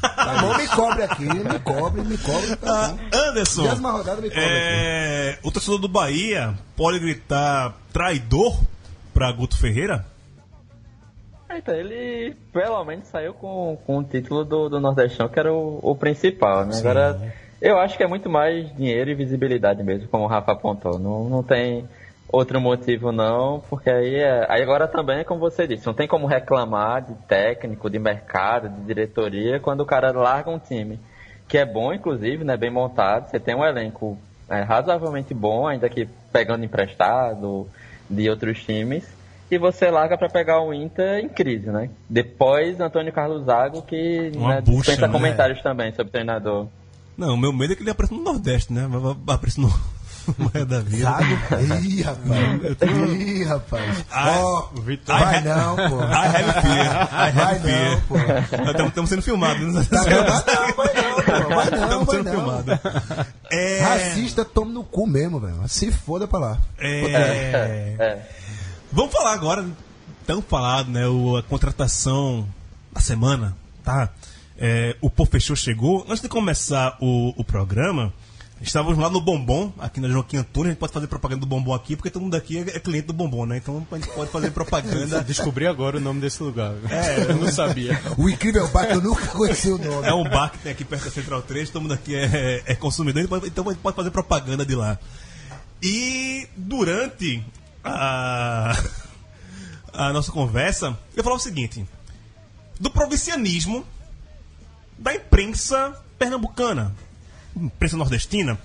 Tá bom, me cobre aqui, me cobre, me cobre. Tá Ah. Anderson, Vigésima rodada me cobre é, o torcedor do Bahia pode gritar traidor pra Guto Ferreira? Então, ele pelo menos saiu com, com o título do, do Nordestão, que era o, o principal, né? Agora, eu acho que é muito mais dinheiro e visibilidade mesmo, como o Rafa apontou. Não, não tem outro motivo não, porque aí, é, aí agora também é como você disse, não tem como reclamar de técnico, de mercado, de diretoria, quando o cara larga um time que é bom, inclusive, né, bem montado, você tem um elenco é, razoavelmente bom, ainda que pegando emprestado de outros times, e você larga para pegar o Inter em crise, né? Depois Antônio Carlos Zago, que Uma né, bucha, dispensa né? comentários também sobre o treinador. Não, meu medo é que ele apareça no Nordeste, né? Vai- Apareça no Maia da Vida. Zago? Ih, rapaz. Ih, rapaz. Ah, Ó, o Vitória- vai não, pô. I have fear. I Vai have fear. não, pô. Nós Estamos sendo filmados. né? Tá? Não, vai não, pô. Vai não, Estamos vai sendo não. filmados. É, Racista, tome no cu mesmo, velho. Se foda pra lá. é, É. Vamos falar agora, tão falado, né? O, a contratação da semana, tá? É, o Pô Fechou chegou. Antes de começar o, o programa, estávamos lá no Bombom, aqui na Joaquim Antunes. A gente pode fazer propaganda do Bombom aqui, porque todo mundo aqui é, é cliente do Bombom, né? Então a gente pode fazer propaganda. Descobri agora o nome desse lugar. É, eu não sabia. O incrível bar que eu nunca conheci o nome. É um bar que tem aqui perto da Central 3, todo mundo aqui é, é consumidor, então então a gente pode fazer propaganda de lá. E durante a, a nossa conversa, eu falava o seguinte: do provincianismo da imprensa pernambucana, imprensa nordestina,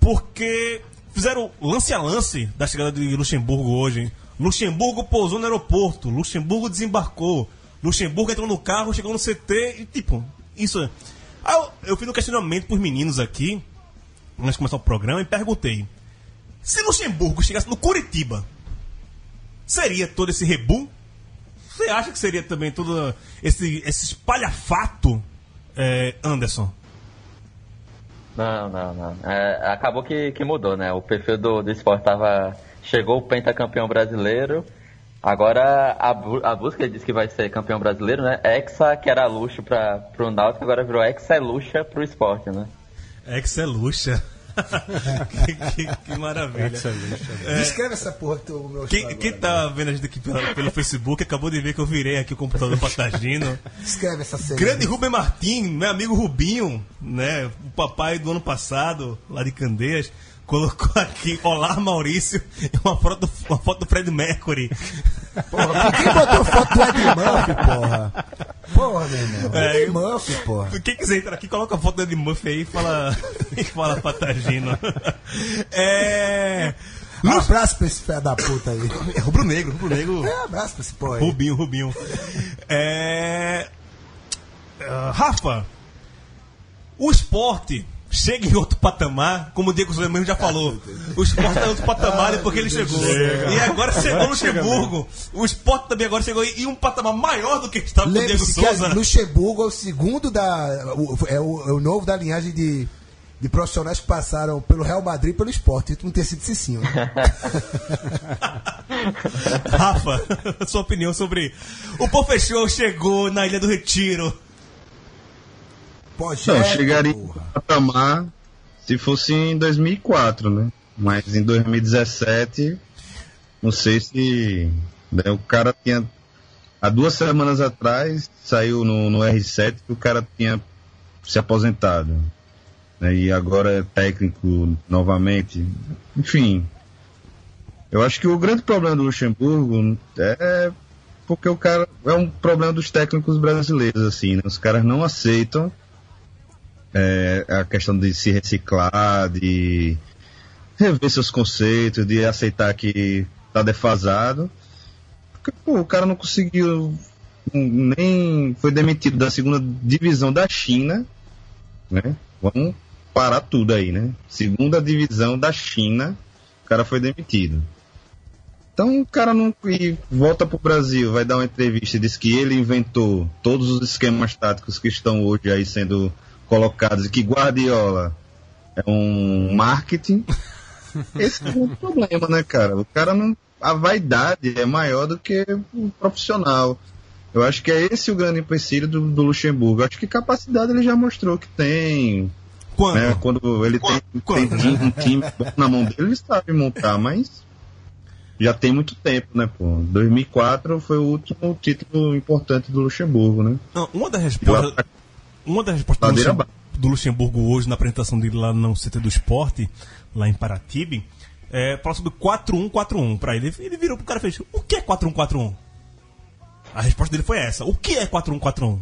porque fizeram lance a lance da chegada de Luxemburgo hoje. Luxemburgo pousou no aeroporto, Luxemburgo desembarcou, Luxemburgo entrou no carro, chegou no CT e tipo, isso. é- Aí eu, eu fiz um questionamento pros meninos aqui, antes de começar o programa, e perguntei: se Luxemburgo chegasse no Curitiba, seria todo esse rebu? Você acha que seria também todo esse, esse espalhafato, é, Anderson? Não, não, não. É, acabou que, que mudou, né? O perfil do, do esporte tava. Chegou o pentacampeão brasileiro. Agora a, a busca disse que vai ser campeão brasileiro, né? Hexa, que era luxo para pro Náutico, agora virou Hexa é luxa pro esporte, né? Ex é luxa. que, que- que maravilha. Descreve essa porra que tu me mostrou Quem, agora, quem né? tá vendo a gente aqui pela- pelo Facebook acabou de ver que eu virei aqui o computador patagino. Descreve essa cena. Grande Rubem Martim, meu amigo Rubinho, né? O papai do ano passado, lá de Candeias, colocou aqui Olá Maurício e uma foto, uma foto do Fred Mercury. Porra, quem botou foto do Ed Murphy, porra? Porra, meu irmão. É, Ed Murphy, porra. Quem quiser entrar aqui, coloca a foto do Ed Murphy aí e fala, e fala patagino. É. Um abraço pra esse filho da puta aí. É rubro negro, rubro negro. É, um abraço pra esse porra aí. Rubinho, Rubinho. É... ah, Rafa, o esporte chega em outro patamar, como o Diego Souza mesmo já falou. O esporte está em outro patamar depois que ele chegou. E agora chegou o Luxemburgo. O esporte também agora chegou em um patamar maior do que estava com o Diego Souza. Luxemburgo é o segundo da. o- é, o, é o novo da linhagem de, de profissionais que passaram pelo Real Madrid e pelo esporte. Tu não ter sido Cicinho. Né? Rafa, sua opinião sobre. O Pô Fechou chegou na Ilha do Retiro. Projeto, Não, chegaria porra. patamar se fosse em 2004, né? Mas em 2017, não sei se né, o cara tinha. Há duas semanas atrás saiu no, no R7 que o cara tinha se aposentado. né, E agora é técnico novamente. Enfim. Eu acho que o grande problema do Luxemburgo é porque o cara é um problema dos técnicos brasileiros, assim, né? Os caras não aceitam é, a questão de se reciclar, de rever seus conceitos, de aceitar que tá defasado. Porque, pô, o cara não conseguiu nem foi demitido da segunda divisão da China, né? Vamos parar tudo aí, né? Segunda divisão da China, o cara foi demitido. Então o cara não e volta pro Brasil, vai dar uma entrevista e diz que ele inventou todos os esquemas táticos que estão hoje aí sendo colocados e que Guardiola é um marketing. Esse é um problema, né, cara? O cara não. A vaidade é maior do que o profissional. Eu acho que é esse o grande empecilho do, do Luxemburgo. Eu acho que capacidade ele já mostrou que tem. Quando? né? Quando ele tem, Quando? tem um time na mão dele, ele sabe montar, mas já tem muito tempo, né, pô? 2004 foi o último título importante do Luxemburgo, né? Não, uma das respostas. Uma das respostas do, Ladeira Luxem- do Luxemburgo hoje, na apresentação dele lá no CT do Esporte, lá em Paratibe, é, fala sobre 4-1-4-1 pra ele. Ele virou pro cara e fez: O que é 4-1-4-1? A resposta dele foi essa: O que é 4-1-4-1?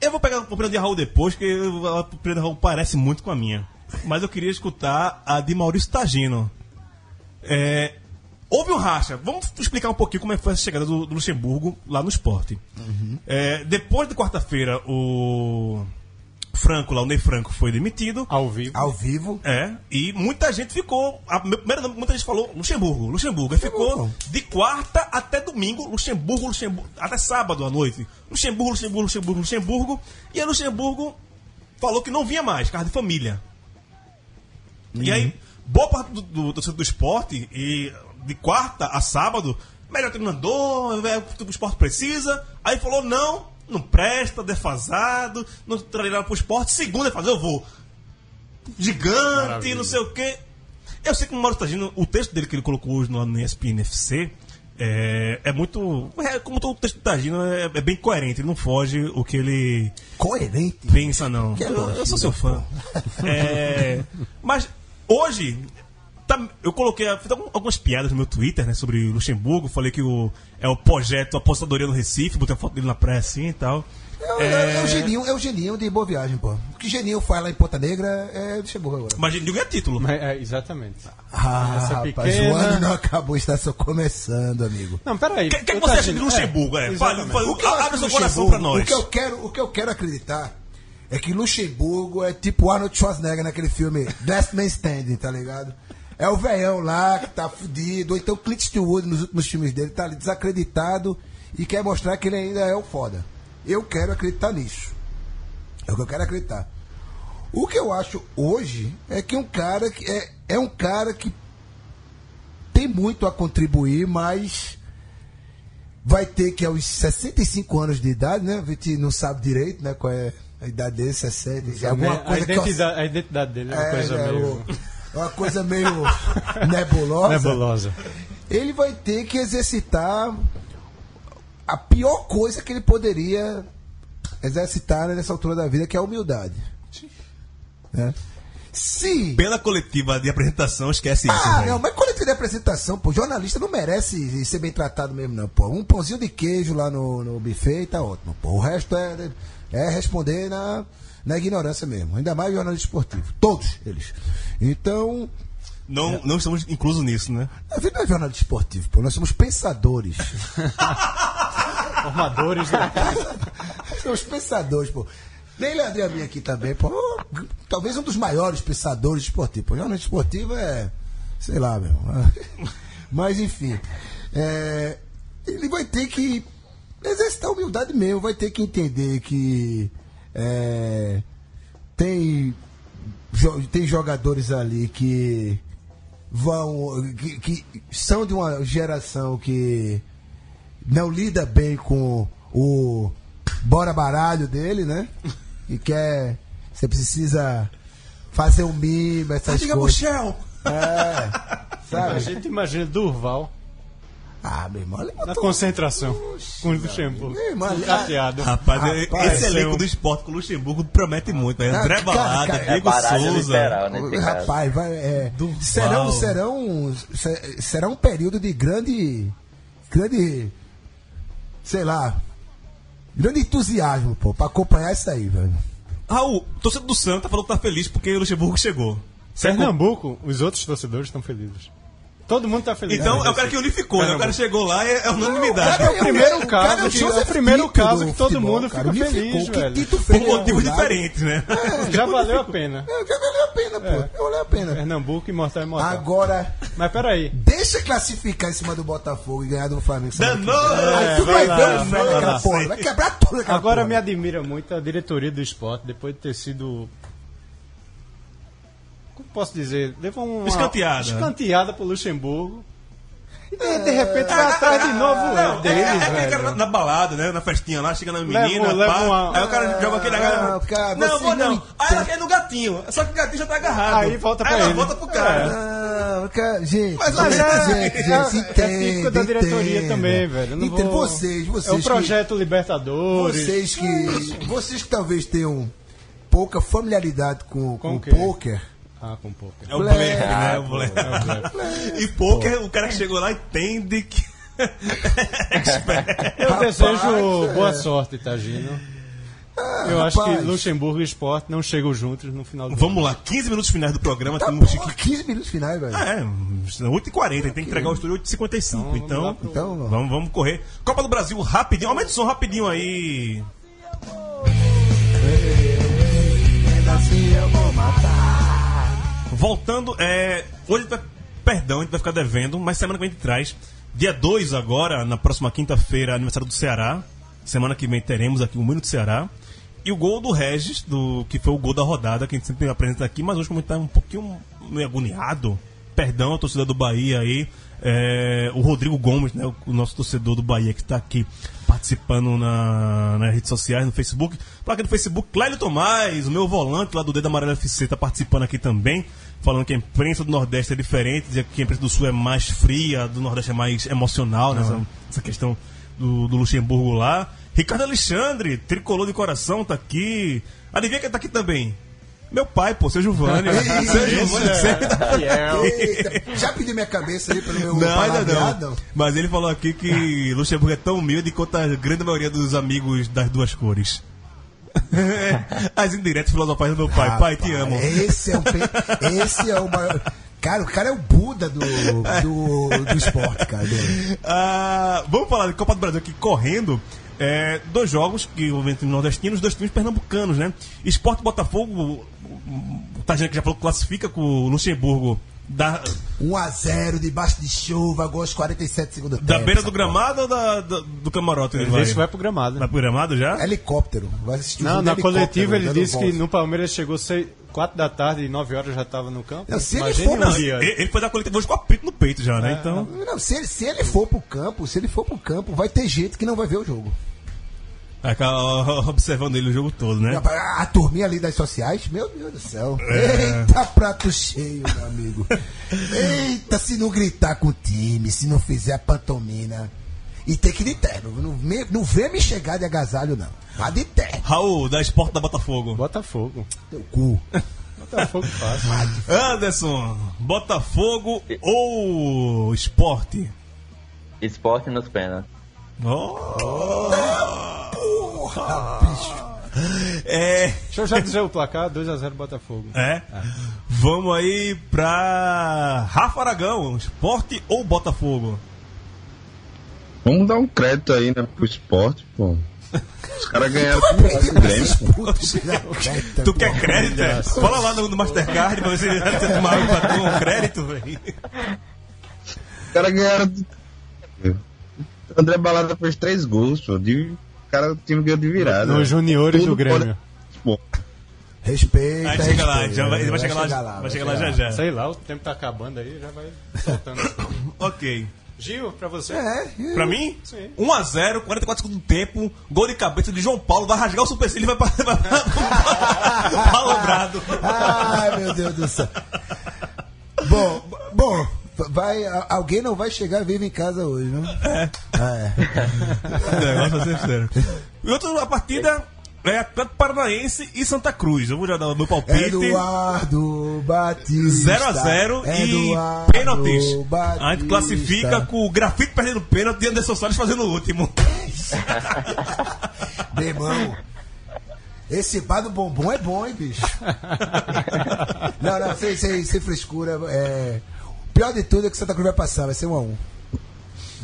Eu vou pegar a opinião de Raul depois, que a opinião de Raul parece muito com a minha. Mas eu queria escutar a de Maurício Tagino. É, houve um racha. Vamos explicar um pouquinho como é que foi essa chegada do, do Luxemburgo lá no esporte. É, depois de quarta-feira, o Franco, lá o Ney Franco, foi demitido. Ao vivo. Ao vivo. É, e muita gente ficou. A meu primeiro nome, muita gente falou Luxemburgo, Luxemburgo. Aí ficou de quarta até domingo, Luxemburgo, Luxemburgo, até sábado à noite. Luxemburgo, Luxemburgo, Luxemburgo, Luxemburgo. E aí Luxemburgo falou que não vinha mais, casa de família. E aí, boa parte do, do, do, do esporte, e de quarta a sábado, melhor treinador, é o que o esporte precisa. Aí falou, não, não presta, defasado, não treinar pro esporte. Segunda fazer, eu vou. Gigante, Maravilha. não sei o quê. Eu sei que o Mauro Tagino, o texto dele que ele colocou hoje no, no ESPN FC, é, é muito. É, como todo o texto do Tagino, é, é bem coerente, ele não foge o que ele Coerente. pensa, não. Eu, eu sou seu fã. É, mas hoje, tá- eu coloquei fiz algum- algumas piadas no meu Twitter né, sobre Luxemburgo. Falei que o, é o projeto Apostadoria no Recife, botei a foto dele na praia assim e tal. É, é- é o geninho, é o geninho de boa viagem, pô. O que geninho faz lá em Ponta Negra é Luxemburgo agora. Mas ele ganha título. Mas, é, exatamente. Ah, Essa rapaz, pequena- o ano não acabou, está só começando, amigo. Não, peraí. O que, que eu você tô acha de Luxemburgo? É, fale, exatamente. fale, O que abre seu coração pra Luxemburgo, nós. O que, eu quero, o que eu quero acreditar é que Luxemburgo é tipo Arnold Schwarzenegger naquele filme Last Man Standing, tá ligado? É o velhão lá que tá fudido. Ou então Clint Eastwood nos últimos filmes dele tá ali desacreditado e quer mostrar que ele ainda é o foda. Eu quero acreditar nisso. É o que eu quero acreditar. O que eu acho hoje é que um cara que é, é um cara que tem muito a contribuir, mas vai ter que aos 65 anos de idade, né? A gente não sabe direito, né? Qual é a idade dele, 60, alguma a, coisa que identidade, a identidade dele é uma é, coisa é, meio o- uma coisa meio nebulosa. nebulosa. Ele vai ter que exercitar a pior coisa que ele poderia exercitar nessa altura da vida, que é a humildade. Né? Se Pela coletiva de apresentação, esquece isso. ah, não, mas coletiva de apresentação, pô, jornalista não merece ser bem tratado mesmo, não, pô. Um pãozinho de queijo lá no, no buffet tá ótimo, pô. O resto é, é responder na, na ignorância mesmo. Ainda mais jornalista esportivo. Todos eles. Então, Não, não estamos inclusos nisso, né? a vida não é jornalista esportivo, pô. Nós somos pensadores. Formadores do somos pensadores, pô. Nem Leandrinha minha aqui também, pô. Talvez um dos maiores pensadores esportivos. Pô, jornalista esportivo é. Sei lá, meu. Mas enfim. é, ele vai ter que exercitar a humildade mesmo, vai ter que entender que é, tem, tem jogadores ali que vão. Que, que são de uma geração que não lida bem com o bora baralho dele, né? E quer. Você precisa fazer um mimo, essas Diga coisas. Michel! É, A sabe? gente imagina Durval Ah, meu irmão, ali na concentração com o Luxemburgo. Meu irmão, ali- Cateado. Rapaz, Rapaz, esse elenco eu- do esporte com o Luxemburgo promete muito. Ah, André Balada, Diego é Souza. literal, né? Rapaz, vai, é, serão, serão, se- será um período de grande, grande, sei lá, grande entusiasmo, pô, pra acompanhar isso aí, velho. Raul, torcedor do Santa falou que tá feliz porque o Luxemburgo chegou. Pernambuco, os outros torcedores estão felizes. Todo mundo está feliz. Então é o cara que unificou, né? O cara chegou lá e é unanimidade. É o primeiro caso é que- é o primeiro caso que todo mundo fica feliz, velho. Por motivos diferentes, né? Já valeu a pena. É, já valeu a pena, pô. Já valeu a pena. Pernambuco, imortal, imortal. Agora, Mas peraí. deixa classificar em cima do Botafogo e ganhar do Flamengo. Danou! vem. Aí É, tu vai ver o daquela porra. Vai quebrar tudo aquela Agora me admira muito a diretoria do esporte, depois de ter sido. Como posso dizer? Levou uma. Escanteada. Escanteada pro Luxemburgo. E de, de repente vai atrás de novo Não, é, é, deles, é aquele velho. cara na, na balada, né? Na festinha lá, chega na Leva- menina, leva pá, uma- aí o cara joga aquele. Ah, cara, não, vou não. não Aí ela quer no gatinho. Só que o gatinho já tá agarrado. Aí volta pra Aí ela ele. volta pro cara. Não, cara, gente, Mas gente, é- gente, é- gente, é entende, típico da diretoria entenda. também, velho. Não Entende, vou- vocês, É o vocês que, projeto Libertadores. vocês que, vocês que talvez tenham pouca familiaridade com, com Com o o quê? Poker, Ah, com pouco. É o Blefe. né? O É o blefe. E poker, o cara que chegou lá entende que. Eu Rapaz, desejo é. boa sorte, Tagino. Ah, Eu acho que rapaz. Luxemburgo e Esporte não chegam juntos no final do Vamos lá, 15 minutos finais do programa. tá temos porra, que. 15 minutos finais, velho. É, 8h40, tem que entregar o estúdio 8h55. Então, vamos Então, lá pro- Então, vamos, vamos correr. Copa do Brasil, rapidinho. Aumenta o som rapidinho aí. ainda assim eu vou matar. Voltando, é, hoje vai, perdão, a gente vai ficar devendo, mas semana que vem a gente traz. Dia 2 agora, na próxima quinta-feira, aniversário do Ceará. Semana que vem teremos aqui o Minuto Ceará. E o gol do Regis, do, que foi o gol da rodada, que a gente sempre apresenta aqui, mas hoje como a gente tá um pouquinho meio agoniado, perdão a torcida do Bahia aí, é, o Rodrigo Gomes, né, o, nosso torcedor do Bahia que está aqui participando na, nas redes sociais, no Facebook. Fala aqui no Facebook, Clélio Tomás, o meu volante lá do Dedo Amarelo FC, está participando aqui também, falando que a imprensa do Nordeste é diferente, dizendo que a imprensa do Sul é mais fria, a do Nordeste é mais emocional, nessa essa questão do, do Luxemburgo lá. Ricardo Alexandre, tricolor de coração, tá aqui. Adivinha quem tá aqui também? Meu pai, pô, seu Giovanni. seu Giovanni sempre tá. Eita, já pedi minha cabeça aí pelo meu Não, ainda palavreado? não. Mas ele falou aqui que Luxemburgo é tão humilde quanto a grande maioria dos amigos das duas cores. As indiretas filosofais do meu pai. pai, te Rapaz, amo. Esse é o, pe- esse é o maior. Cara, o cara é o Buda do, do, do esporte, cara. Ah, vamos falar de Copa do Brasil aqui correndo. É, dois jogos que envolvem times nordestinos, dois times pernambucanos, né? Esporte Botafogo, o Tagina que já falou que classifica com o Luxemburgo. Dá, 1x0, debaixo de chuva, gol aos 47 segundos. Da beira do gramado ou da, da- do camarote? Ele vai? disse que vai pro gramado. Vai pro gramado já? Helicóptero. Vai assistir Não, na coletiva ele disse que no Palmeiras chegou 4 da tarde e 9 horas já estava no campo. Não, se ele Imagine for- não, dia. Ele, ele foi dar coletiva hoje com a pinto no peito já, né? Então. Não, se ele, se ele for pro campo, se ele for pro campo, vai ter gente que não vai ver o jogo. Observando ele o jogo todo, né? A, a turminha ali das sociais, meu Deus do céu. É. Eita, prato cheio, meu amigo. Eita, se não gritar com o time, se não fizer a pantomina. E tem que ir de terno. Não, me- não vê me chegar de agasalho, não. Vá de terno. Raul, da Esporte da Botafogo. Botafogo. Teu cu. Botafogo fácil. Anderson, Botafogo ou Esporte? Esporte nos pênaltis. Porra, bicho. É. Deixa eu já dizer o placar: 2x0 Botafogo. É. Vamos aí pra Rafa Aragão, Esporte ou Botafogo? Vamos dar um crédito aí, né, pro esporte, pô. Os caras ganharam com o pra Grêmio, pô. Tu quer crédito? é? Fala lá no, no Mastercard pra ver se você pra ter um crédito, velho. Os caras ganharam. André Balada fez três gols, pô. De... O cara, o time ganhou de virada. Nos juniores do Grêmio. Pô, Respeita. Aí chega lá, já vai, ele vai chegar lá, vai chegar lá já já. Sei lá, o tempo tá acabando aí, já vai soltando. Ok. Gil, pra você? É, é. Pra mim, Sim. 1x0, 44 segundos do tempo, gol de cabeça de João Paulo, vai rasgar o supercílio e vai pra, vai Alambrado. Ai, meu Deus do céu. Bom, bom, vai, alguém não vai chegar vivo em casa hoje, não? É. O negócio vai ser sério. E outra partida é Atlético Paranaense e Santa Cruz. Eu vou já dar o meu palpite. Eduardo Batista. 0x0 e pênaltis. Batista. A gente classifica com o grafite perdendo pênalti e Anderson Soares fazendo o último. Meu irmão, esse bar do bombom é bom, hein, bicho? não, não, sem, sem, sem frescura. É... O pior de tudo é que Santa Cruz vai passar, vai ser um a um.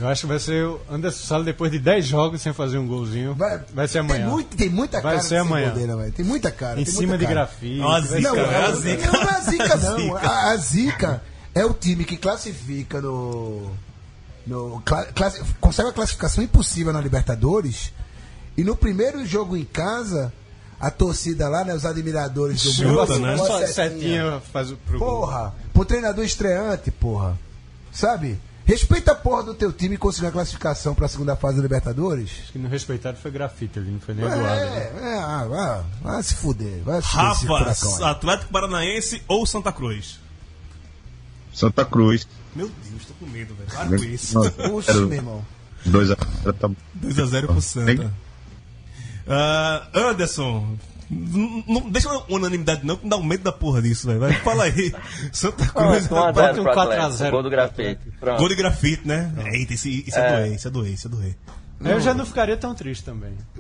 Eu acho que vai ser o Anderson Sala depois de 10 jogos sem fazer um golzinho. Vai, ser amanhã. Tem, muito, tem muita Vai cara ser de amanhã. gol dele, velho. Tem muita cara. em tem cima de cara. grafite. Ó, a vai zica, ser- é a zica. Não, não é a zica, não. Zica. A, a zica é o time que classifica no. no cla- classi- consegue a classificação impossível na Libertadores. E no primeiro jogo em casa, a torcida lá, né, os admiradores do Chuta, Boa- né? Só Setinha. setinha faz o pro gol. Porra, pro treinador estreante, porra. Sabe? Respeita a porra do teu time e conseguir a classificação pra segunda fase da Libertadores. Acho que no respeitado foi grafite ali, não foi nem Eduardo. né? É, é, ah, vai, vai se fuder. Vai se fuder Rafa, aí. Atlético Paranaense ou Santa Cruz? Santa Cruz. Meu Deus, tô com medo, velho. Para com isso. Puxa, meu irmão. 2 a 0 tá 2x0 pro Santa. Ah, Anderson, n- não deixa uma unanimidade não, que me dá um medo da porra disso, velho. Vai, Fala aí. Santa Cruz. 1x0 Bota um pro 4 a Atlético. 0 Gol do grafite. Pronto. Gol de grafite, né? Eita, isso, isso é, É. doer, isso é doer, isso é doer. Eu já não ficaria tão triste também.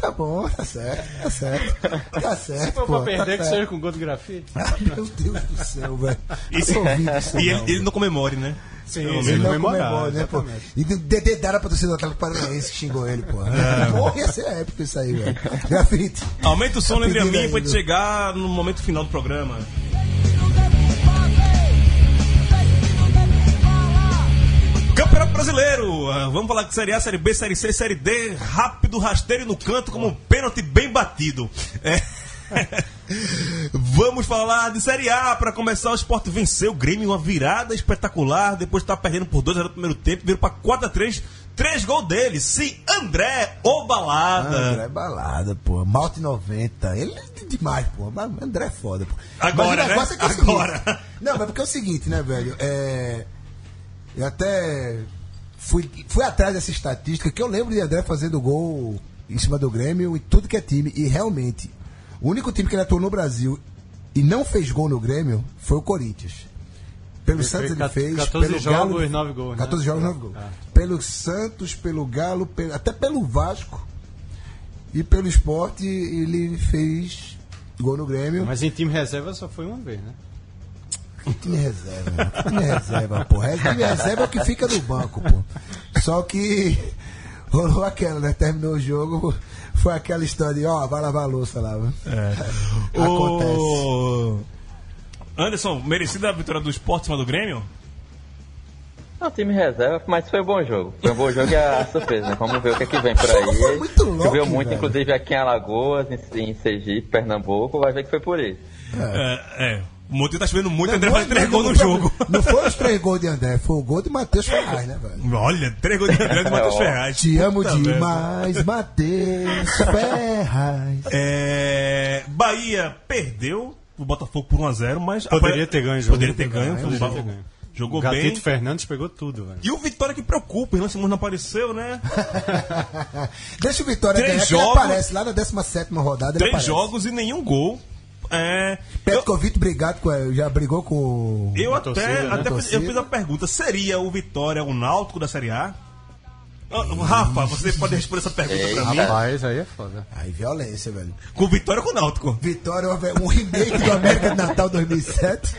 Tá bom, tá certo, tá certo. Tá certo. Se for pô, pra perder, tá que certo. seja com gol de grafite. Ah, meu Deus do céu, velho. Não E não. ele, ele não comemore, né? Sim, Pelo comemorar, comemora, né, pô? E Dedê Dara pra torcida do Atlético Paranaense que xingou ele, pô. É. Porra, ia ser épico isso aí, velho. Grafite. Aumenta o som, lembre a mim, pra chegar no momento final do programa. Campeonato Brasileiro, ah, vamos falar de Série A, Série B, Série C, Série D, rápido, rasteiro e no canto, como um pênalti bem batido. É. Vamos falar de Série A para começar. O Sport venceu o Grêmio, uma virada espetacular. Depois de estar perdendo por 2 no primeiro tempo, virou para 4 a 3 Três gols dele. Sim, André Obalada. André é balada, pô. Malte 90. Ele é demais, pô. Mas André é foda, pô. Agora, Mas o né? é que é o Agora. Não, mas porque é o seguinte, né, velho? É... Eu até fui, fui atrás dessa estatística que eu lembro de André fazendo gol em cima do Grêmio em tudo que é time. E realmente, o único time que ele atuou no Brasil e não fez gol no Grêmio foi o Corinthians. Pelo Ele Santos ele fez. 14 pelo jogos, Galo, 9 gols, né? 14 jogos, 9 gols. Ah. Pelo Santos, pelo Galo, pelo- até pelo Vasco e pelo esporte ele fez gol no Grêmio. Mas em time reserva só foi uma vez, né? Que time reserva, né? Que time reserva, pô. Time reserva é o que fica no banco, pô. Só que rolou aquela, né? Terminou o jogo, foi aquela história de, ó, vai lavar a louça lá. viu? Acontece. O... Anderson, merecida a vitória do esporte em cima do Grêmio? É um time reserva, mas foi um bom jogo. Foi um bom jogo e a surpresa, né? Vamos ver o que, é que vem por aí. Foi muito louco, Choveu muito, velho. inclusive aqui em Alagoas, em, em Sergipe, Pernambuco, vai ver que foi por isso. É. é. O motivo tá chovendo muito, Não, André faz três não, gols no jogo. Não foi os três gols de André, foi o gol de Matheus Ferraz, né, velho? Olha, três gols de André e Matheus Ferraz. Te amo Puta demais, Matheus Ferraz. É, Bahia perdeu o Botafogo por 1x0, mas. Poderia ter ganho jogo. Poderia ter ganho. Poderia ter ganho. Jogou O Gatito bem. Fernandes pegou tudo, velho. E o Vitória que preocupa, o Simões não apareceu, né? Deixa o Vitória Três ganhar, que ele jogos- aparece lá na 17 rodada. Três jogos e nenhum gol. É, eu, Petkovic brigado com já brigou com o- eu até, torcida, né? até fiz, Torcida. eu fiz a pergunta: seria o Vitória o Náutico da Série A? Ah, Rafa, você pode responder essa pergunta pra mim? Rapaz, aí é foda. Aí, violência, velho. Com o Vitória ou com o Náutico? Vitória, um remake do América de Natal 2007.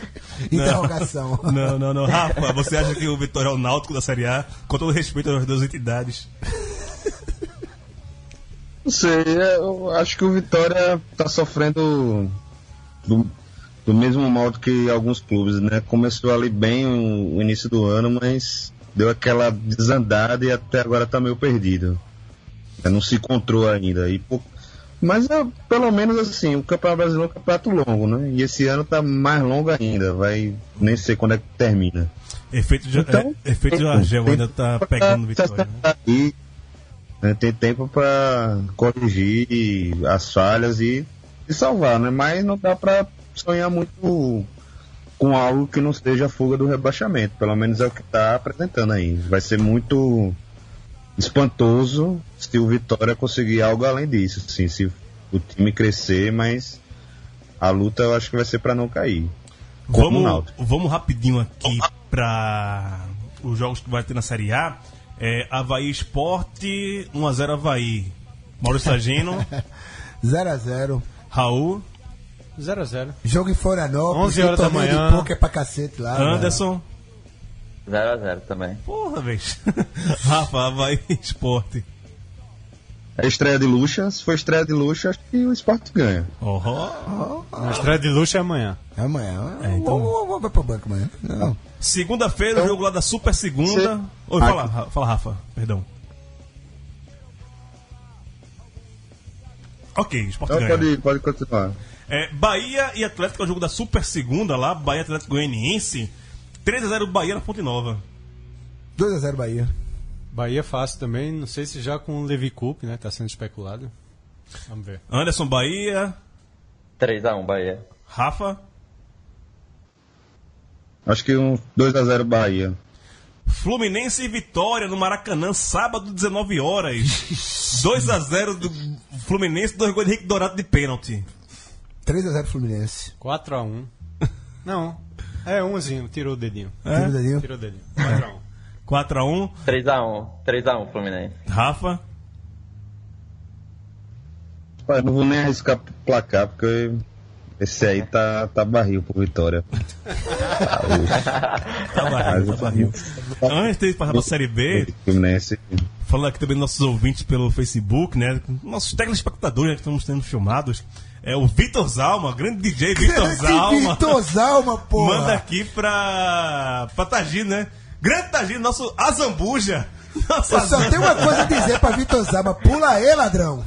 Interrogação. Não, não, não. Rafa, você acha que o Vitória é o Náutico da Série A? Com todo respeito às duas entidades. Não sei, eu acho que o Vitória tá sofrendo do, do mesmo modo que alguns clubes, né? Começou ali bem o, o início do ano, mas deu aquela desandada e até agora tá meio perdido. É, Não se encontrou ainda. E, pô, mas é, pelo menos assim, o Campeonato Brasileiro é um campeonato longo, né? E esse ano tá mais longo ainda, vai nem sei quando é que termina. Efeito de, Então, é, efeito de Argel ainda tá pegando Vitória. Né? aí, né? Tem tempo para corrigir as falhas e, e salvar, né? Mas não dá para sonhar muito com algo que não seja a fuga do rebaixamento. Pelo menos é o que tá apresentando aí. Vai ser muito espantoso se o Vitória conseguir algo além disso. Sim, se o time crescer, mas a luta eu acho que vai ser para não cair. Vamos, vamos rapidinho aqui para os jogos que vai ter na Série A. É, Havaí Esporte, 1x0 Havaí. Maurício Sagino, 0x0. Raul, 0x0. Jogo em Florianópolis. 11 horas da manhã. de poker pra cacete lá. Anderson. 0x0 também. Porra, vez. Rafa, Havaí Esporte. A estreia de Luxa, se for estreia de Luxa, acho que o esporte ganha. Oh. A estreia de luxo é amanhã. velho. Amanhã. É, então- Vou- vou- vou- Vai pro banco amanhã. Não. Segunda-feira, o jogo lá da Super Segunda. Sim. Oi, fala, Ra- fala, Rafa, perdão. Ok, Esporte Então ganha. pode, pode continuar. É, Bahia e Atlético é o jogo da Super Segunda lá, Bahia e Atlético Goianiense. 3x0 Bahia na Fonte Nova. 2x0 Bahia. Bahia fácil também, não sei se já com o Levi Coupe, né? Tá sendo especulado. Vamos ver. Anderson Bahia, 3x1 Bahia. Rafa, Acho que um 2x0 Bahia. Fluminense e Vitória no Maracanã, sábado, 19 horas. 2x0 do Fluminense, dois gols de Henrique Dourado de pênalti. 3x0 Fluminense. 4x1. Não. É umzinho, tirou o dedinho. Tira o dedinho. Tirou o dedinho. 4x1. 4x1, 3x1. 3x1 Fluminense. Rafa, Pai, não vou nem arriscar placar, porque esse aí tá, tá barril pro Vitória. tá barril, tá barril. Antes de passar pra Série B, falando aqui também dos nossos ouvintes pelo Facebook, né? Nossos telespectadores né, que estamos sendo filmados. É o Vitor Zalma, grande DJ Vitor Zalma. Vitor Zalma, porra. Manda aqui pra, pra Tagino, né? Grande Tagino, nosso Azambuja. Nosso Eu só tenho uma coisa a dizer pra Vitor Zalma. Pula aí, ladrão.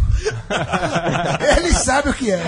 Ele sabe o que é.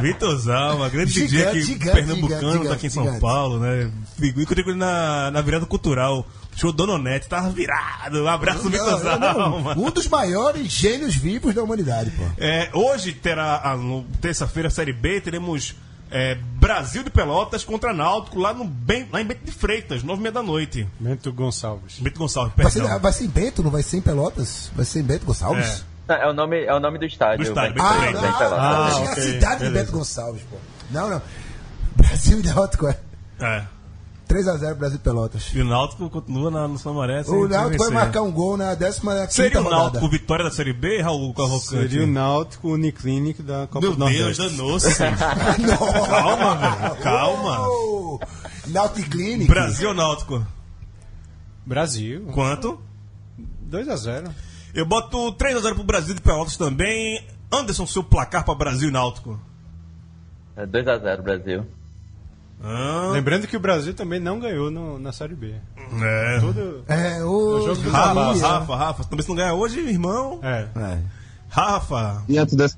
Vitor Zalma, grande Gigante, aqui, gigante, pernambucano, gigante, tá aqui em São gigante. Paulo, né? Encontrei com ele na, na virada cultural. Show Dononete, tava virado. Um abraço, Vitor Não, não. Um dos maiores gênios vivos da humanidade, pô. É, hoje terá, terça-feira, Série B, teremos é, Brasil de Pelotas contra Náutico lá, no, bem, lá em Bento de Freitas, nove e meia da noite. Bento Gonçalves. Bento Gonçalves, Vai ser, vai ser em Bento, não vai ser em Pelotas? Vai ser em Bento Gonçalves? Não, É o nome, é o nome do estádio. Do estádio, Bento Ah, Freitas. não, Bem Pelotas. ah, Ah, achei que ok, a cidade de beleza. Bento Gonçalves, pô. Não, não. Brasil e Náutico é. É. 3x0 Brasil e Pelotas. E o Náutico continua na, no São Maré. sem- O Náutico vai marcar um gol na 15 Seria o rodada. Náutico vitória da Série B, Raul Cavalcante? Seria o Náutico Uniclinic da Copa Meu do Deus, Nordeste. danou-se. Calma, velho, calma. Oh, Náutico Clinic. Brasil ou Náutico? Brasil. Quanto? 2x0. Eu boto 3x0 pro Brasil de Pelotas também. Anderson, seu placar para Brasil e Náutico. É 2x0 Brasil. Ah, Lembrando que o Brasil também não ganhou no- na Série B. é. Todo... É, o. jogo do Rafa, Bahia. Rafa, Rafa. Também se não ganhar hoje, irmão. É. É. Rafa. Diante dessa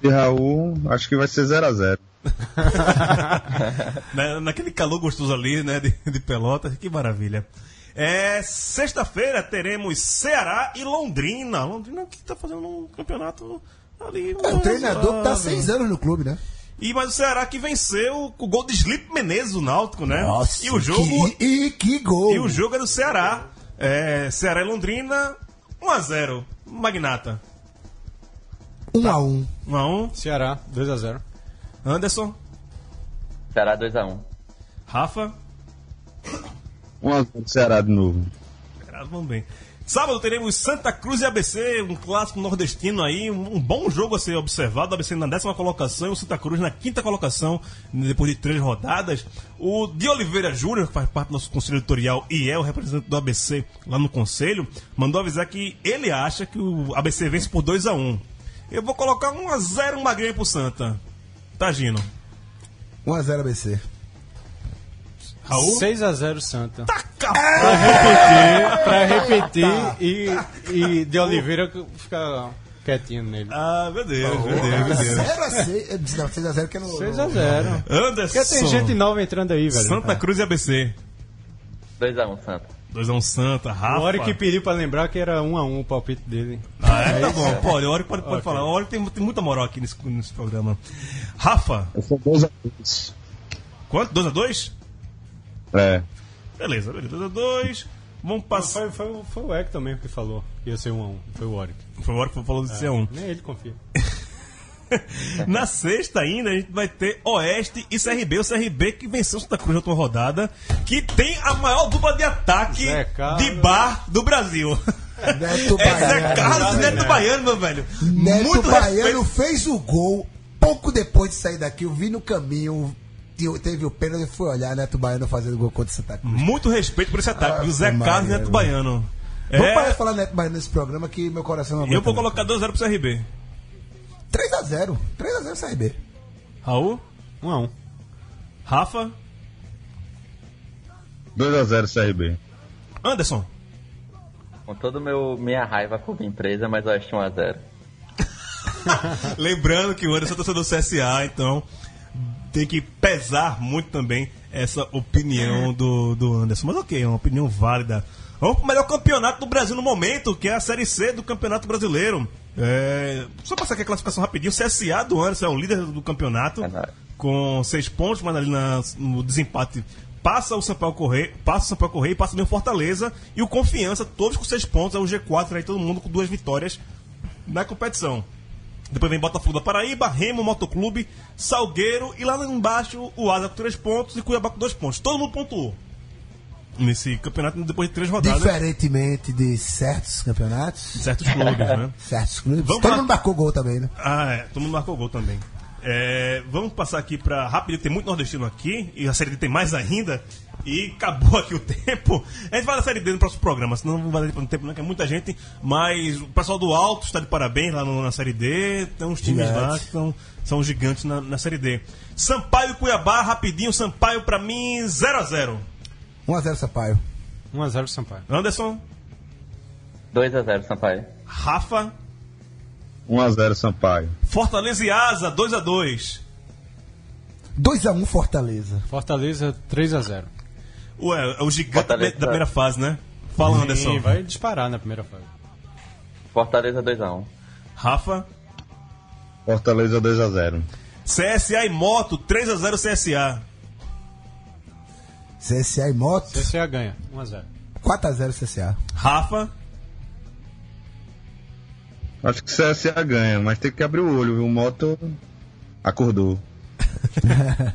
de Raul, acho que vai ser 0x0. Na- naquele calor gostoso ali, né, de, de Pelotas, que maravilha. É, sexta-feira teremos Ceará e Londrina. Londrina que tá fazendo um campeonato ali. É, o treinador que tá seis anos no clube, né? E mas o Ceará que venceu com o gol de Slip Menezes, o Náutico, né? e o jogo Que, e que gol! e o jogo é do Ceará. É, Ceará e Londrina 1 a 0. Magnata. 1 a 1 1 a 1. Ceará, 2x0. Anderson, Ceará 2x1. Rafa, 1x0 Ceará de novo. Graças, vamos bem. Sábado teremos Santa Cruz e ABC, um clássico nordestino aí, um, um bom jogo a ser observado. O ABC na décima colocação e o Santa Cruz na quinta colocação, depois de três rodadas. O de Oliveira Júnior, que faz parte do nosso conselho editorial e é o representante do ABC lá no conselho, mandou avisar que ele acha que o ABC vence por 2 a 1 Eu vou colocar 1 a 0 magrinho pro Santa. Tá, Gino? 1 a 0 ABC. Raul? 6x0 Santa. Taca Pra repetir, pra repetir e, e de Oliveira ficar quietinho nele. Ah, meu Deus, meu Deus, meu Deus. 0 a 6. Não, 6 a 0 que é no. 6x0. Anderson. Porque tem gente nova entrando aí, velho. Santa Cruz e ABC. 2x1 Santa. 2x1 Santa, Rafa. O Ori que pediu pra lembrar que era 1x1 o palpite dele. Ah, é? Tá bom. Pode, o Ori pode, pode Ok. falar. O Ori tem, tem muita moral aqui nesse, nesse programa. Rafa, Eu sou 2x2. quanto? 2x2? É. Beleza, beleza. 2x2. Vamos passar. Foi, foi, o- foi o Eck também que falou que ia ser 1x1. Foi o Ori. Foi o Ori que falou de ser 1. Nem ele confia. Na sexta ainda a gente vai ter Oeste e CRB. O CRB que venceu Santa Cruz na última rodada, que tem a maior dupla de ataque Zé de bar do Brasil. Neto É Zé. Carlos e Neto Baiano, meu velho. Neto Muito Baiano respeito. fez o gol pouco depois de sair daqui. Eu vi no caminho, te- teve o pênalti e foi olhar Neto Baiano fazendo gol contra o Santa Cruz. Muito respeito por esse ataque. Ah, o Zé Maria, Carlos e Neto velho. Baiano. Vamos É, parar de falar Neto Baiano nesse programa que meu coração não eu vou aguenta. colocar 2x0 pro CRB. 3x0. 3x0 CRB. Raul? 1x1. Rafa? 2x0 CRB. Anderson? Com toda minha raiva com a empresa, mas eu acho 1x0. Lembrando que o Anderson é torcedor do CSA, então tem que pesar muito também essa opinião do, do Anderson. Mas ok, é uma opinião válida. Vamos pro melhor campeonato do Brasil no momento, que é a Série C do Campeonato Brasileiro. É, só passar aqui a classificação rapidinho. O CSA do Anderson é o líder do campeonato, É com seis pontos, mas ali na- no desempate passa o Sampaio Correia, passa o Sampaio Correia e passa o Fortaleza e o Confiança, todos com seis pontos, é o G4 aí, todo mundo com duas vitórias na competição. Depois vem Botafogo da Paraíba, Remo, Motoclube, Salgueiro e lá embaixo o Asa com três pontos e Cuiabá com dois pontos. Todo mundo pontuou nesse campeonato depois de três rodadas. Diferentemente de certos campeonatos, Certos clubes, né? certos clubes. Vamos Todo lá. mundo marcou gol também, né? Ah, é. Todo mundo marcou gol também. É, vamos passar aqui pra rápido, tem muito nordestino aqui, e a série D tem mais ainda, e acabou aqui o tempo. A gente vai da série D no próximo programa, senão não vai dar tempo, tempo não, que é muita gente, mas o pessoal do Alto está de parabéns lá no- na série D, tem uns times lá Gigantes. que são, são gigantes na, na série D. Sampaio e Cuiabá, rapidinho, Sampaio pra mim 0x0. 1x0 Sampaio. 1x0 Sampaio. Anderson, 2x0 Sampaio. Rafa, 1x0 Sampaio. Fortaleza e Asa 2x2. 2x1 Fortaleza. Fortaleza 3x0. Ué, é o gigante Fortaleza. da primeira fase, né? Fala, Anderson. Sim, vai disparar na primeira fase. Fortaleza 2x1. Rafa. Fortaleza 2x0. CSA e Moto, 3x0 CSA. CSA e Moto. CSA ganha, 1x0. 4x0 CSA. Rafa. Acho que o CSA ganha, mas tem que abrir o olho, viu? O Moto acordou.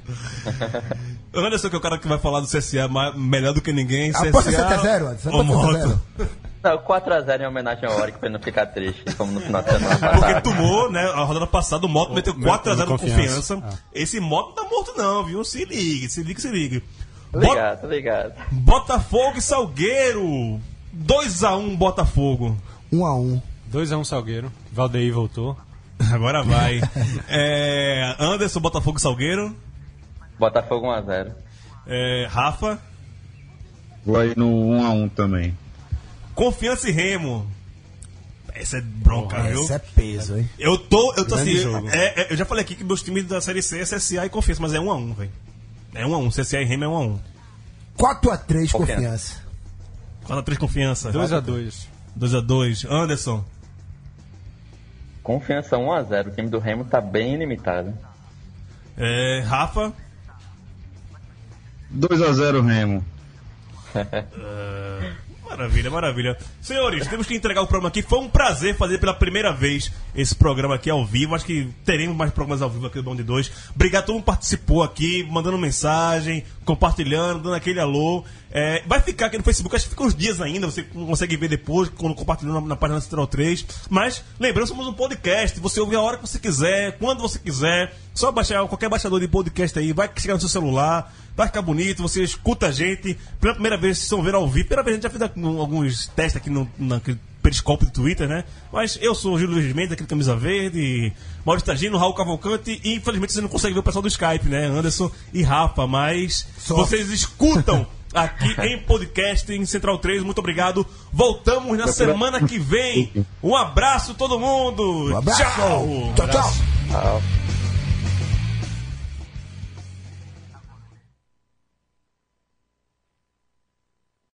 Anderson, que é o cara que vai falar do CSA ma- melhor do que ninguém. Aposta CSA 7x0, Anderson. Aposta Moto. 7x0. Não, 4x0 em homenagem ao Oric pra ele não ficar triste, como no final de semana Porque tomou, né? A rodada passada o Moto meteu 4x0 no Confiança. confiança. Ah. Esse Moto não tá morto, não, viu? Se ligue, se ligue, se ligue. Bota- Ligado, ligado. Botafogo e Salgueiro. 2x1 Botafogo. Um a um. 2x1 Salgueiro. Valdeir voltou. Agora vai. É, Anderson, Botafogo Salgueiro. Botafogo 1x0. É, Rafa, Vou aí no 1x1 também. Confiança e Remo. Essa é bronca, viu? Esse é peso, hein? Eu tô, eu tô assim, Grande é- é- eu já falei aqui que meus times da Série C é CSA e Confiança, mas é 1 a 1 velho. É 1 a 1 CSA e Remo é 1 a 1 4x3 Confiança. confiança. 4 a 3 Confiança. 2x2. 2 a 2 Anderson. Confiança 1x0. O time do Remo tá bem limitado. É, Rafa. 2x0 Remo. Maravilha, maravilha. Senhores, temos que entregar o programa aqui. Foi um prazer fazer pela primeira vez esse programa aqui ao vivo. Acho que teremos mais programas ao vivo aqui do Bom de Dois. Obrigado a todo mundo que participou aqui, mandando mensagem, compartilhando, dando aquele alô. É, vai ficar aqui no Facebook, acho que fica uns dias ainda, você consegue ver depois, quando compartilhando na, na página Central 3. Mas, lembrando, somos um podcast. Você ouve a hora que você quiser, quando você quiser. Só baixar qualquer baixador de podcast aí, vai chegar no seu celular, vai ficar bonito, você escuta a gente. Pela primeira vez, vocês estão vendo ao vivo. Primeira vez, a gente já fez alguns testes aqui no, naquele periscópio do Twitter, né? Mas eu sou o Júlio Luiz Mendes, aquele camisa verde, Maurício Tagino, Raul Cavalcante, e infelizmente você não consegue ver o pessoal do Skype, né? Anderson e Rafa, mas Só. vocês escutam aqui em podcast em Central 3. Muito obrigado. Voltamos na semana que vem. Um abraço todo mundo. Um abraço. Tchau. Tchau, tchau. Tchau.